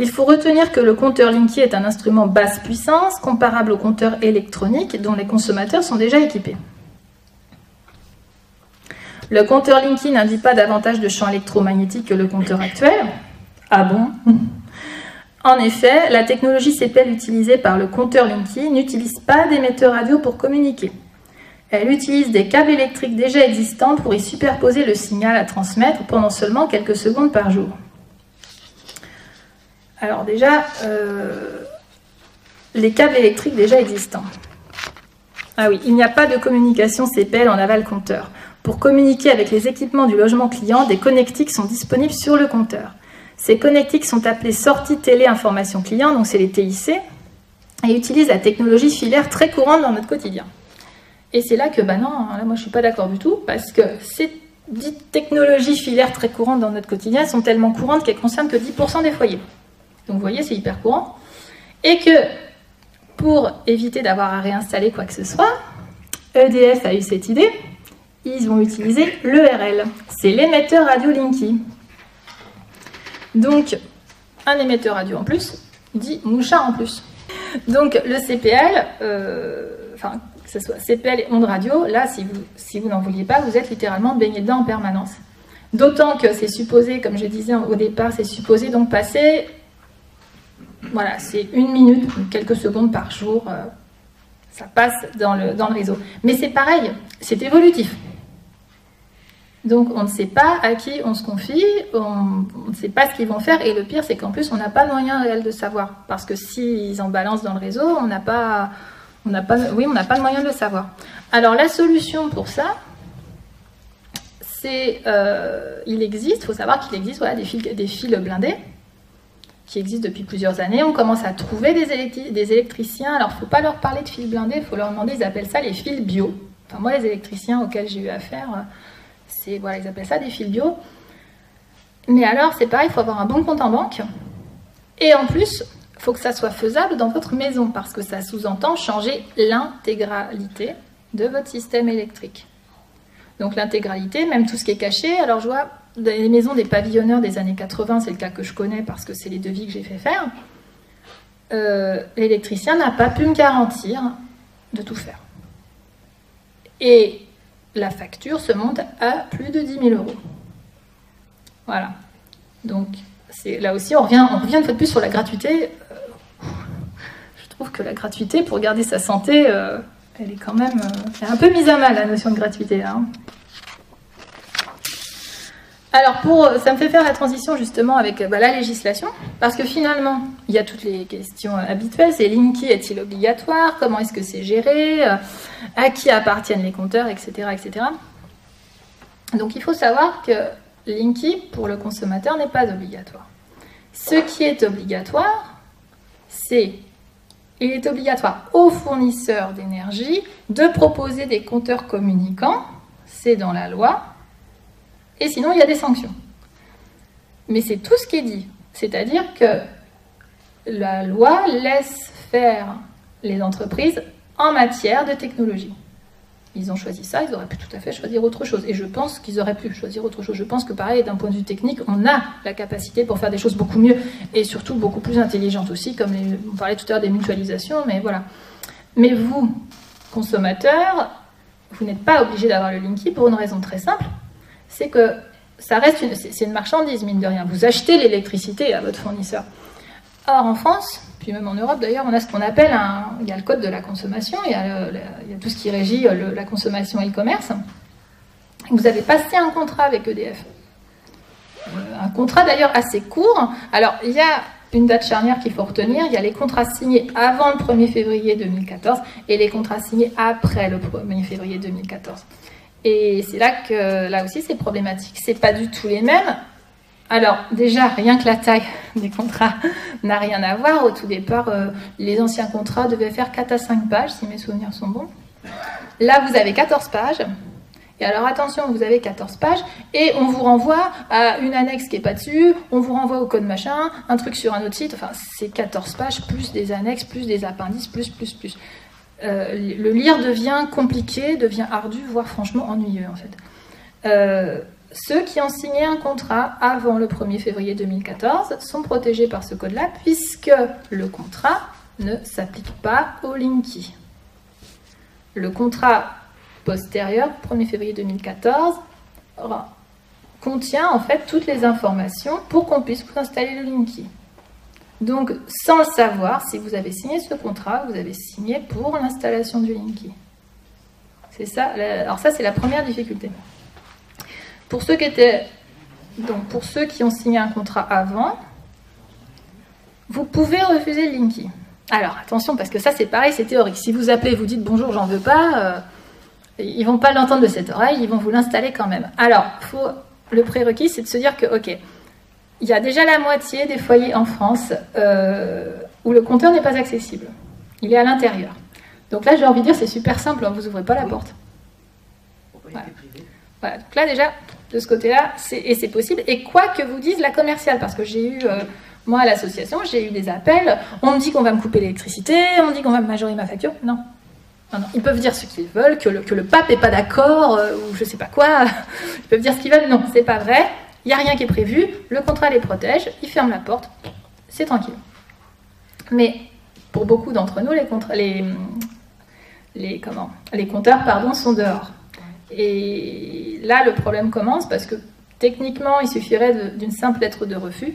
Il faut retenir que le compteur Linky est un instrument basse puissance comparable au compteur électronique dont les consommateurs sont déjà équipés. Le compteur Linky n'indique pas davantage de champ électromagnétique que le compteur actuel. Ah bon? En effet, la technologie CPL utilisée par le compteur Linky n'utilise pas d'émetteur radio pour communiquer. Elle utilise des câbles électriques déjà existants pour y superposer le signal à transmettre pendant seulement quelques secondes par jour. Alors déjà, euh, les câbles électriques déjà existants. Ah oui, il n'y a pas de communication CPL en aval compteur. Pour communiquer avec les équipements du logement client, des connectiques sont disponibles sur le compteur. Ces connectiques sont appelées sorties télé information client, donc c'est les TIC, et utilisent la technologie filaire très courante dans notre quotidien. Et c'est là que, bah non, là moi je suis pas d'accord du tout, parce que ces technologies filaires très courantes dans notre quotidien sont tellement courantes qu'elles concernent que 10% des foyers. Donc vous voyez, c'est hyper courant. Et que pour éviter d'avoir à réinstaller quoi que ce soit, EDF a eu cette idée ils vont utiliser l'ERL. C'est l'émetteur radio Linky. Donc, un émetteur radio en plus dit mouchard en plus. Donc, le CPL, euh, enfin, que ce soit CPL et onde radio, là, si vous, si vous n'en vouliez pas, vous êtes littéralement baigné dedans en permanence. D'autant que c'est supposé, comme je disais au départ, c'est supposé donc passer, voilà, c'est une minute, quelques secondes par jour, euh, ça passe dans le, dans le réseau. Mais c'est pareil, c'est évolutif. Donc on ne sait pas à qui on se confie, on ne sait pas ce qu'ils vont faire, et le pire c'est qu'en plus on n'a pas le moyen réel de savoir, parce que s'ils en balancent dans le réseau, on n'a pas, on n'a pas, oui, on n'a pas le moyen de le savoir. Alors la solution pour ça, c'est, euh, il existe, il faut savoir qu'il existe voilà, des, fils, des fils blindés qui existent depuis plusieurs années. On commence à trouver des, des électriciens. Alors, il ne faut pas leur parler de fils blindés, il faut leur demander, ils appellent ça les fils bio. Enfin, moi, les électriciens auxquels j'ai eu affaire, c'est voilà, ils appellent ça des fils bio. Mais alors, c'est pareil, il faut avoir un bon compte en banque. Et en plus, il faut que ça soit faisable dans votre maison parce que ça sous-entend changer l'intégralité de votre système électrique. Donc l'intégralité, même tout ce qui est caché. Alors je vois les maisons des pavillonneurs des années 80, c'est le cas que je connais parce que c'est les devis que j'ai fait faire. Euh, l'électricien n'a pas pu me garantir de tout faire. Et la facture se monte à plus de 10 000 euros. Voilà. Donc, là aussi, on revient, une fois de plus sur la gratuité. Euh, je trouve que la gratuité, pour garder sa santé, euh, elle est quand même un peu mise à mal, la notion de gratuité. Hein. Alors, pour, ça me fait faire la transition justement avec bah, la législation, parce que finalement, il y a toutes les questions habituelles. C'est Linky est-il obligatoire? Comment est-ce que c'est géré? À qui appartiennent les compteurs, etc., etc. Donc, il faut savoir que Linky, pour le consommateur, n'est pas obligatoire. Ce qui est obligatoire, c'est il est obligatoire aux fournisseurs d'énergie de proposer des compteurs communicants, c'est dans la loi, et sinon il y a des sanctions. Mais c'est tout ce qui est dit. C'est-à-dire que la loi laisse faire les entreprises en matière de technologie. Ils ont choisi ça, ils auraient pu tout à fait choisir autre chose. Et je pense qu'ils auraient pu choisir autre chose. Je pense que pareil, d'un point de vue technique, on a la capacité pour faire des choses beaucoup mieux et surtout beaucoup plus intelligentes aussi, comme on parlait tout à l'heure des mutualisations, mais voilà. Mais vous, consommateurs, vous n'êtes pas obligé d'avoir le Linky pour une raison très simple, c'est que ça reste une, c'est une marchandise, mine de rien. Vous achetez l'électricité à votre fournisseur. Or, en France, puis même en Europe d'ailleurs, on a ce qu'on appelle un. Il y a le code de la consommation, il y a, tout ce qui régit la consommation et le commerce. Vous avez passé un contrat avec EDF. Euh, un contrat d'ailleurs assez court. Alors, il y a une date charnière qu'il faut retenir. Il y a les contrats signés avant le 1er février 2014 et les contrats signés après le 1er février 2014. Et c'est là que, là aussi, c'est problématique. C'est pas du tout les mêmes. Alors, déjà, rien que la taille [LAUGHS] des contrats n'a rien à voir. Au tout départ, euh, les anciens contrats devaient faire 4 à 5 pages, si mes souvenirs sont bons. Là, vous avez 14 pages. Et alors, attention, vous avez 14 pages et on vous renvoie à une annexe qui n'est pas dessus, on vous renvoie au code machin, un truc sur un autre site. Enfin, c'est 14 pages, plus des annexes, plus des appendices, plus, plus, plus. Euh, le lire devient compliqué, devient ardu, voire franchement ennuyeux, en fait. Euh, ceux qui ont signé un contrat avant le 1er février 2014 sont protégés par ce code-là puisque le contrat ne s'applique pas au Linky. Le contrat postérieur, 1er février 2014, contient en fait toutes les informations pour qu'on puisse installer le Linky. Donc, sans le savoir, si vous avez signé ce contrat, vous avez signé pour l'installation du Linky. C'est ça. Alors ça, c'est la première difficulté. Pour ceux qui ont signé un contrat avant, vous pouvez refuser le Linky. Alors attention, parce que ça c'est pareil, c'est théorique. Si vous appelez, vous dites bonjour, j'en veux pas, euh, ils vont pas l'entendre de cette oreille, ils vont vous l'installer quand même. Alors, le prérequis, c'est de se dire que, ok, il y a déjà la moitié des foyers en France euh, où le compteur n'est pas accessible. Il est à l'intérieur. Donc là, j'ai envie de dire, c'est super simple, hein, vous ouvrez pas la porte. Voilà. Donc là, déjà, de ce côté-là, et c'est possible. Et quoi que vous dise la commerciale, parce que j'ai eu, euh, moi à l'association, j'ai eu des appels, on me dit qu'on va me couper l'électricité, on me dit qu'on va me majorer ma facture. Non. non, non. Ils peuvent dire ce qu'ils veulent, que le, que le pape n'est pas d'accord, euh, ou je sais pas quoi. [LAUGHS] Ils peuvent dire ce qu'ils veulent. Non, c'est pas vrai. Il n'y a rien qui est prévu. Le contrat les protège. Ils ferment la porte. C'est tranquille. Mais pour beaucoup d'entre nous, les, les, compteurs sont dehors. Et là, le problème commence parce que techniquement, il suffirait d'une simple lettre de refus.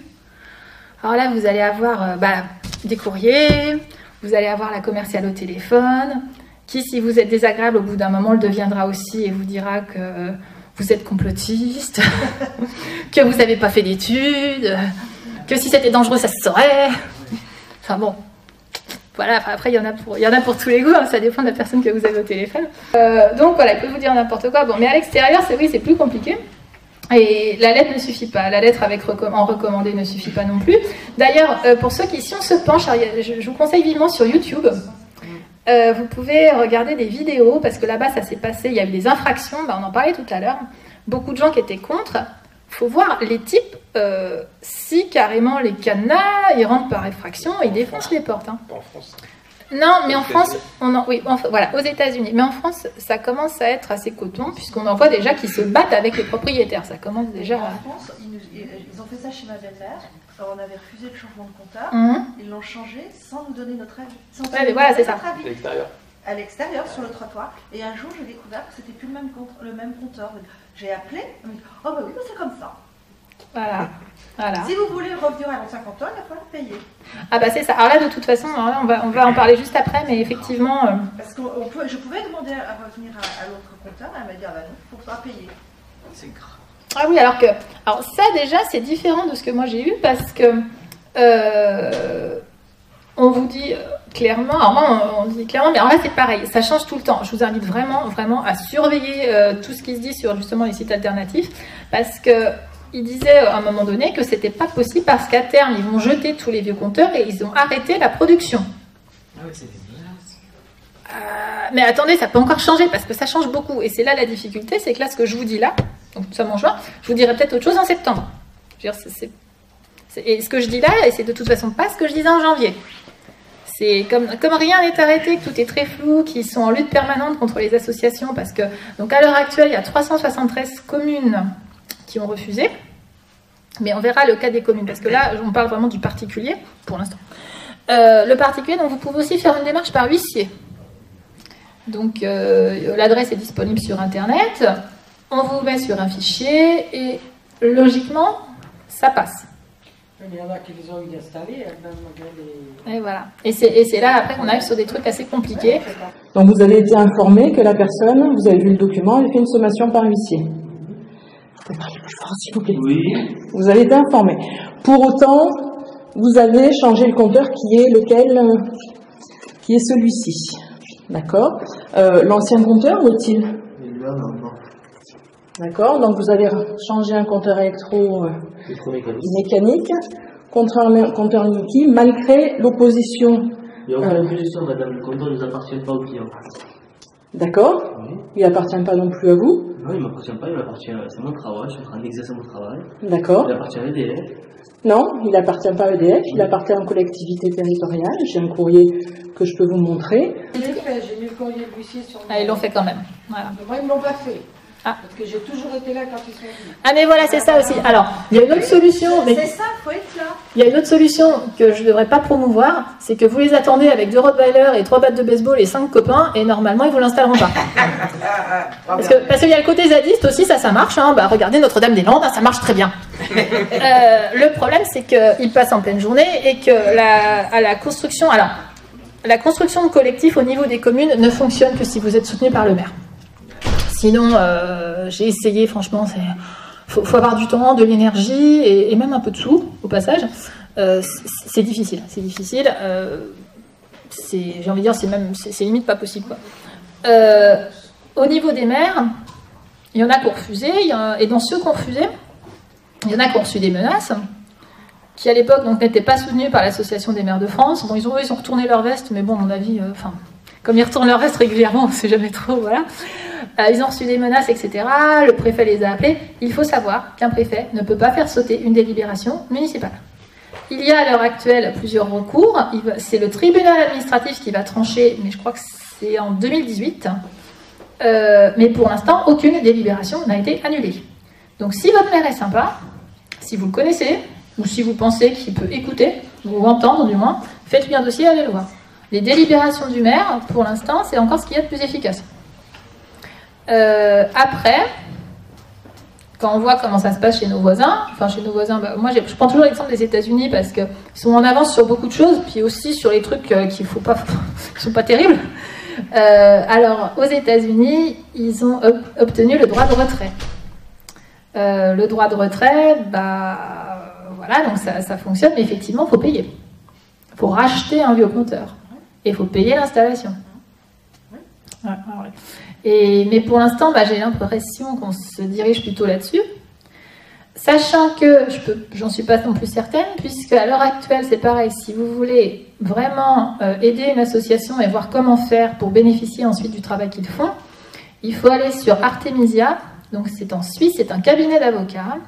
Alors là, vous allez avoir euh, bah, des courriers, vous allez avoir la commerciale au téléphone, qui, si vous êtes désagréable, au bout d'un moment, le deviendra aussi et vous dira que vous êtes complotiste, [LAUGHS] que vous n'avez pas fait d'études, que si c'était dangereux, ça se saurait. Enfin bon, voilà, après, il y, en a pour, y en a pour tous les goûts, hein, ça dépend de la personne que vous avez au téléphone. Euh, donc voilà, il peut vous dire n'importe quoi. Bon, mais à l'extérieur, c'est oui, c'est plus compliqué. Et la lettre ne suffit pas. La lettre avec en recommandé ne suffit pas non plus. D'ailleurs, euh, pour ceux qui, si on se penche, je, vous conseille vivement sur YouTube. Euh, vous pouvez regarder des vidéos parce que là-bas, ça s'est passé. Il y a eu des infractions. Bah, on en parlait tout à l'heure. Beaucoup de gens qui étaient contre faut voir les types, euh, si carrément les cadenas, ils rentrent par effraction, ils défoncent les portes. Hein. En France. Non, mais en France, on en, oui, voilà, aux États-Unis. Mais en France, ça commence à être assez coton, puisqu'on en voit déjà qui se battent avec les propriétaires. Ça commence déjà à. En France, ils, ont fait ça chez ma belle-mère. On avait refusé le changement de compteur. Mmh. Ils l'ont changé sans nous donner notre avis. Sans ouais, mais voilà, c'est ça. À l'extérieur. À l'extérieur, sur le trottoir. Et un jour, j'ai découvert que c'était plus le même, le même compteur. J'ai appelé, oh bah oui, bah c'est comme ça. Voilà. Voilà. Si vous voulez revenir à l'ancien compteur, il va falloir payer. Ah bah c'est ça. Alors là, de toute façon, on va, on va en parler juste après, mais effectivement... Euh, Parce que je pouvais demander à revenir à, l'autre compteur, elle m'a dit, ah bah non, il faut pas payer. C'est grave. Ah oui, alors que... Alors ça, déjà, c'est différent de ce que moi j'ai eu, parce que... Euh, on vous dit euh, clairement, alors moi on dit clairement, mais alors là c'est pareil, ça change tout le temps. Je vous invite vraiment, vraiment à surveiller euh, tout ce qui se dit sur justement les sites alternatifs, parce que il disait à un moment donné que c'était pas possible parce qu'à terme ils vont jeter tous les vieux compteurs et ils ont arrêté la production. Ah euh, mais attendez, ça peut encore changer parce que ça change beaucoup. Et c'est là la difficulté, c'est que là, ce que je vous dis là, donc nous sommes en juin, je vous dirai peut-être autre chose en septembre. et ce que je dis là, et c'est de toute façon pas ce que je disais en janvier. C'est comme, comme rien n'est arrêté, que tout est très flou, qu'ils sont en lutte permanente contre les associations, parce que donc à l'heure actuelle, il y a 373 communes qui ont refusé. Mais on verra le cas des communes, parce que là, on parle vraiment du particulier pour l'instant. Euh, le particulier, donc vous pouvez aussi faire une démarche par huissier. Donc euh, l'adresse est disponible sur Internet, on vous met sur un fichier et logiquement, ça passe. Il y en a qui les ont eu installés, Et voilà. Et c'est là après qu'on arrive sur des trucs assez compliqués. Donc vous avez été informé que la personne, vous avez vu le document, elle fait une sommation par huissier. S'il vous plaît. Oui. Vous avez été informé. Pour autant, vous avez changé le compteur qui est lequel Qui est celui-ci. D'accord euh, L'ancien compteur, où est-il D'accord Donc vous avez changé un compteur électro mécanique contre un compteur Niki malgré l'opposition. Il n'y a aucune opposition, euh, madame. Le compteur ne nous appartient pas au client. D'accord Il n'appartient pas non plus à vous Non, il ne m'appartient pas, il m'appartient. C'est mon travail, je suis en train d'exercer mon travail. D'accord. Il appartient à EDF. Non, il n'appartient pas à EDF, il appartient à une collectivité territoriale. J'ai un courrier que je peux vous montrer. J'ai mis le courrier de l'huissier sur Ah, ils l'ont fait quand même. Voilà. moi, ils ne l'ont pas fait. Ah. Parce que j'ai toujours été là quand ils sont venus. Ah mais voilà, c'est ça aussi. Alors, il y a une autre solution. C'est ça, il faut être là. Il y a une autre solution que je ne devrais pas promouvoir, c'est que vous les attendez avec deux Rottweiler et trois battes de baseball et cinq copains, et normalement, ils vous l'installeront pas. [LAUGHS] parce qu'il parce qu'il y a le côté zadiste aussi, ça, ça marche. Hein. Bah, regardez Notre-Dame-des-Landes, hein, ça marche très bien. [LAUGHS] Euh, le problème, c'est qu'ils passent en pleine journée et que la, à la construction... Alors, la construction de collectifs au niveau des communes ne fonctionne que si vous êtes soutenu par le maire. Sinon, euh, j'ai essayé, franchement, il faut, avoir du temps, de l'énergie et, même un peu de sous, au passage. Euh, c'est difficile, c'est difficile. Euh, j'ai envie de dire, c'est même, c'est limite pas possible. au niveau des maires, il y en a qui ont refusé, et dans ceux qui ont refusé, il y en a qui ont reçu des menaces, qui à l'époque n'étaient pas soutenus par l'Association des maires de France. Bon, ils ont, retourné leur veste, mais bon, à mon avis, enfin, comme ils retournent leur veste régulièrement, [LAUGHS] on ne sait jamais trop, voilà. Ils ont reçu des menaces, etc. Le préfet les a appelés. Il faut savoir qu'un préfet ne peut pas faire sauter une délibération municipale. Il y a à l'heure actuelle plusieurs recours. C'est le tribunal administratif qui va trancher, mais je crois que c'est en 2018. Euh, mais pour l'instant, aucune délibération n'a été annulée. Donc si votre maire est sympa, si vous le connaissez, ou si vous pensez qu'il peut écouter, ou entendre du moins, faites-lui un dossier, allez le voir. Les délibérations du maire, pour l'instant, c'est encore ce qu'il y a de plus efficace. Euh, après, quand on voit comment ça se passe chez nos voisins, enfin chez nos voisins, bah, moi je prends toujours l'exemple des États-Unis parce qu'ils sont en avance sur beaucoup de choses, puis aussi sur les trucs euh, [LAUGHS] qui pas, sont pas terribles. Euh, alors aux États-Unis, ils ont obtenu le droit de retrait. le droit de retrait, bah voilà, donc ça, fonctionne, mais effectivement, il faut payer. Il faut racheter un vieux compteur et il faut payer l'installation. Mais pour l'instant, bah, j'ai l'impression qu'on se dirige plutôt là-dessus. Sachant que, j'en suis pas non plus certaine, puisque à l'heure actuelle, c'est pareil, si vous voulez vraiment euh, aider une association et voir comment faire pour bénéficier ensuite du travail qu'ils font, il faut aller sur Artemisia, donc c'est en Suisse, c'est un cabinet d'avocats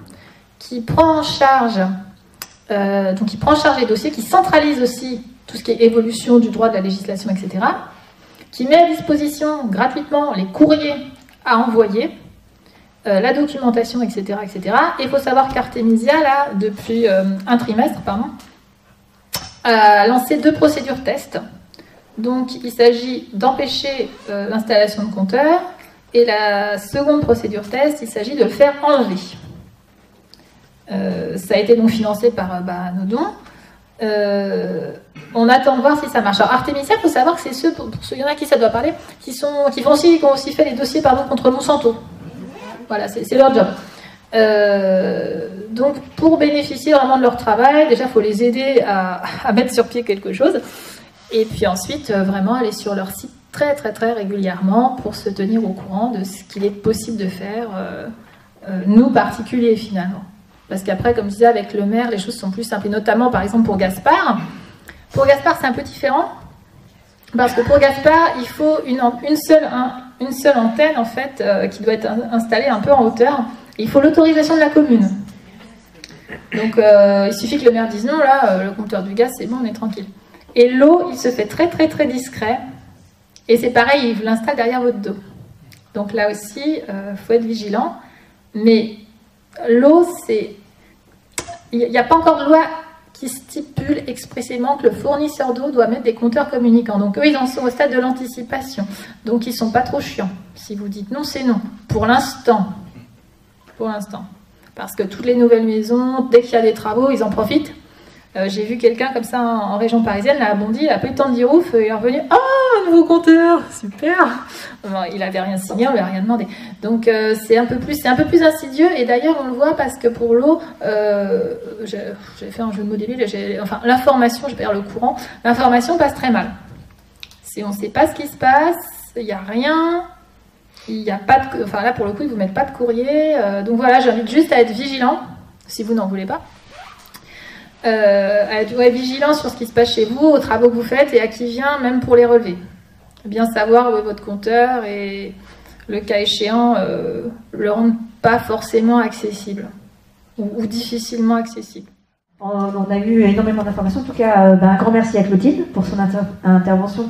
qui prend en charge, euh, donc qui prend en charge les dossiers, qui centralise aussi tout ce qui est évolution du droit, de la législation, etc., qui met à disposition gratuitement les courriers à envoyer, euh, la documentation, etc. etc. Et il faut savoir qu'Artemisia, là, depuis euh, un trimestre, pardon, a lancé deux procédures test. Donc, il s'agit d'empêcher euh, l'installation de compteurs. Et la seconde procédure test, il s'agit de le faire enlever. ça a été donc financé par bah, nos dons. Euh, on attend de voir si ça marche. Alors Artemisia, il faut savoir que c'est ceux, pour, ceux, il y en a qui ça doit parler, qui, sont, qui, font aussi, qui ont aussi fait les dossiers pardon, contre Monsanto. Voilà, c'est leur job. Euh, donc pour bénéficier vraiment de leur travail, déjà il faut les aider à, mettre sur pied quelque chose. Et puis ensuite, euh, vraiment aller sur leur site très très très régulièrement pour se tenir au courant de ce qu'il est possible de faire, nous particuliers finalement. Parce qu'après, comme je disais, avec le maire, les choses sont plus simples. Et notamment, par exemple, pour Gaspard. Pour Gaspard, c'est un peu différent. Parce que pour Gaspard, il faut une, seule, antenne en fait euh, qui doit être installée un peu en hauteur. il faut l'autorisation de la commune. Donc euh, il suffit que le maire dise non, là, euh, le compteur du gaz, c'est bon, on est tranquille. Et l'eau, il se fait très très très discret. Et c'est pareil, il l'installe derrière votre dos. Donc là aussi, il faut être vigilant. Mais l'eau, c'est... Il n'y a pas encore de loi qui stipule expressément que le fournisseur d'eau doit mettre des compteurs communicants. Donc eux, ils en sont au stade de l'anticipation. Donc ils sont pas trop chiants. Si vous dites non, c'est non. Pour l'instant. Pour l'instant. Parce que toutes les nouvelles maisons, dès qu'il y a des travaux, ils en profitent. Euh, j'ai vu quelqu'un comme ça en, région parisienne, là, à Bondy, il a pas eu le temps de dire ouf, il est revenu, ah, un nouveau compteur, super Il avait rien signé, on lui a rien demandé. Donc euh, c'est un, peu plus, un peu plus insidieux, et d'ailleurs on le voit parce que pour l'eau, euh, j'ai fait un jeu de mots débile, enfin l'information, je dire le courant, l'information passe très mal. Si on ne sait pas ce qui se passe, il n'y a rien, il n'y a pas. Enfin là pour le coup, ils ne vous mettent pas de courrier, donc voilà, j'invite juste à être vigilant, si vous n'en voulez pas euh, être vigilant sur ce qui se passe chez vous, aux travaux que vous faites et à qui vient, même pour les relever. Bien savoir où est votre compteur et le cas échéant, euh, le rendre pas forcément accessible ou, difficilement accessible. On a eu énormément d'informations. En tout cas, euh, ben, un grand merci à Clotilde pour son intervention,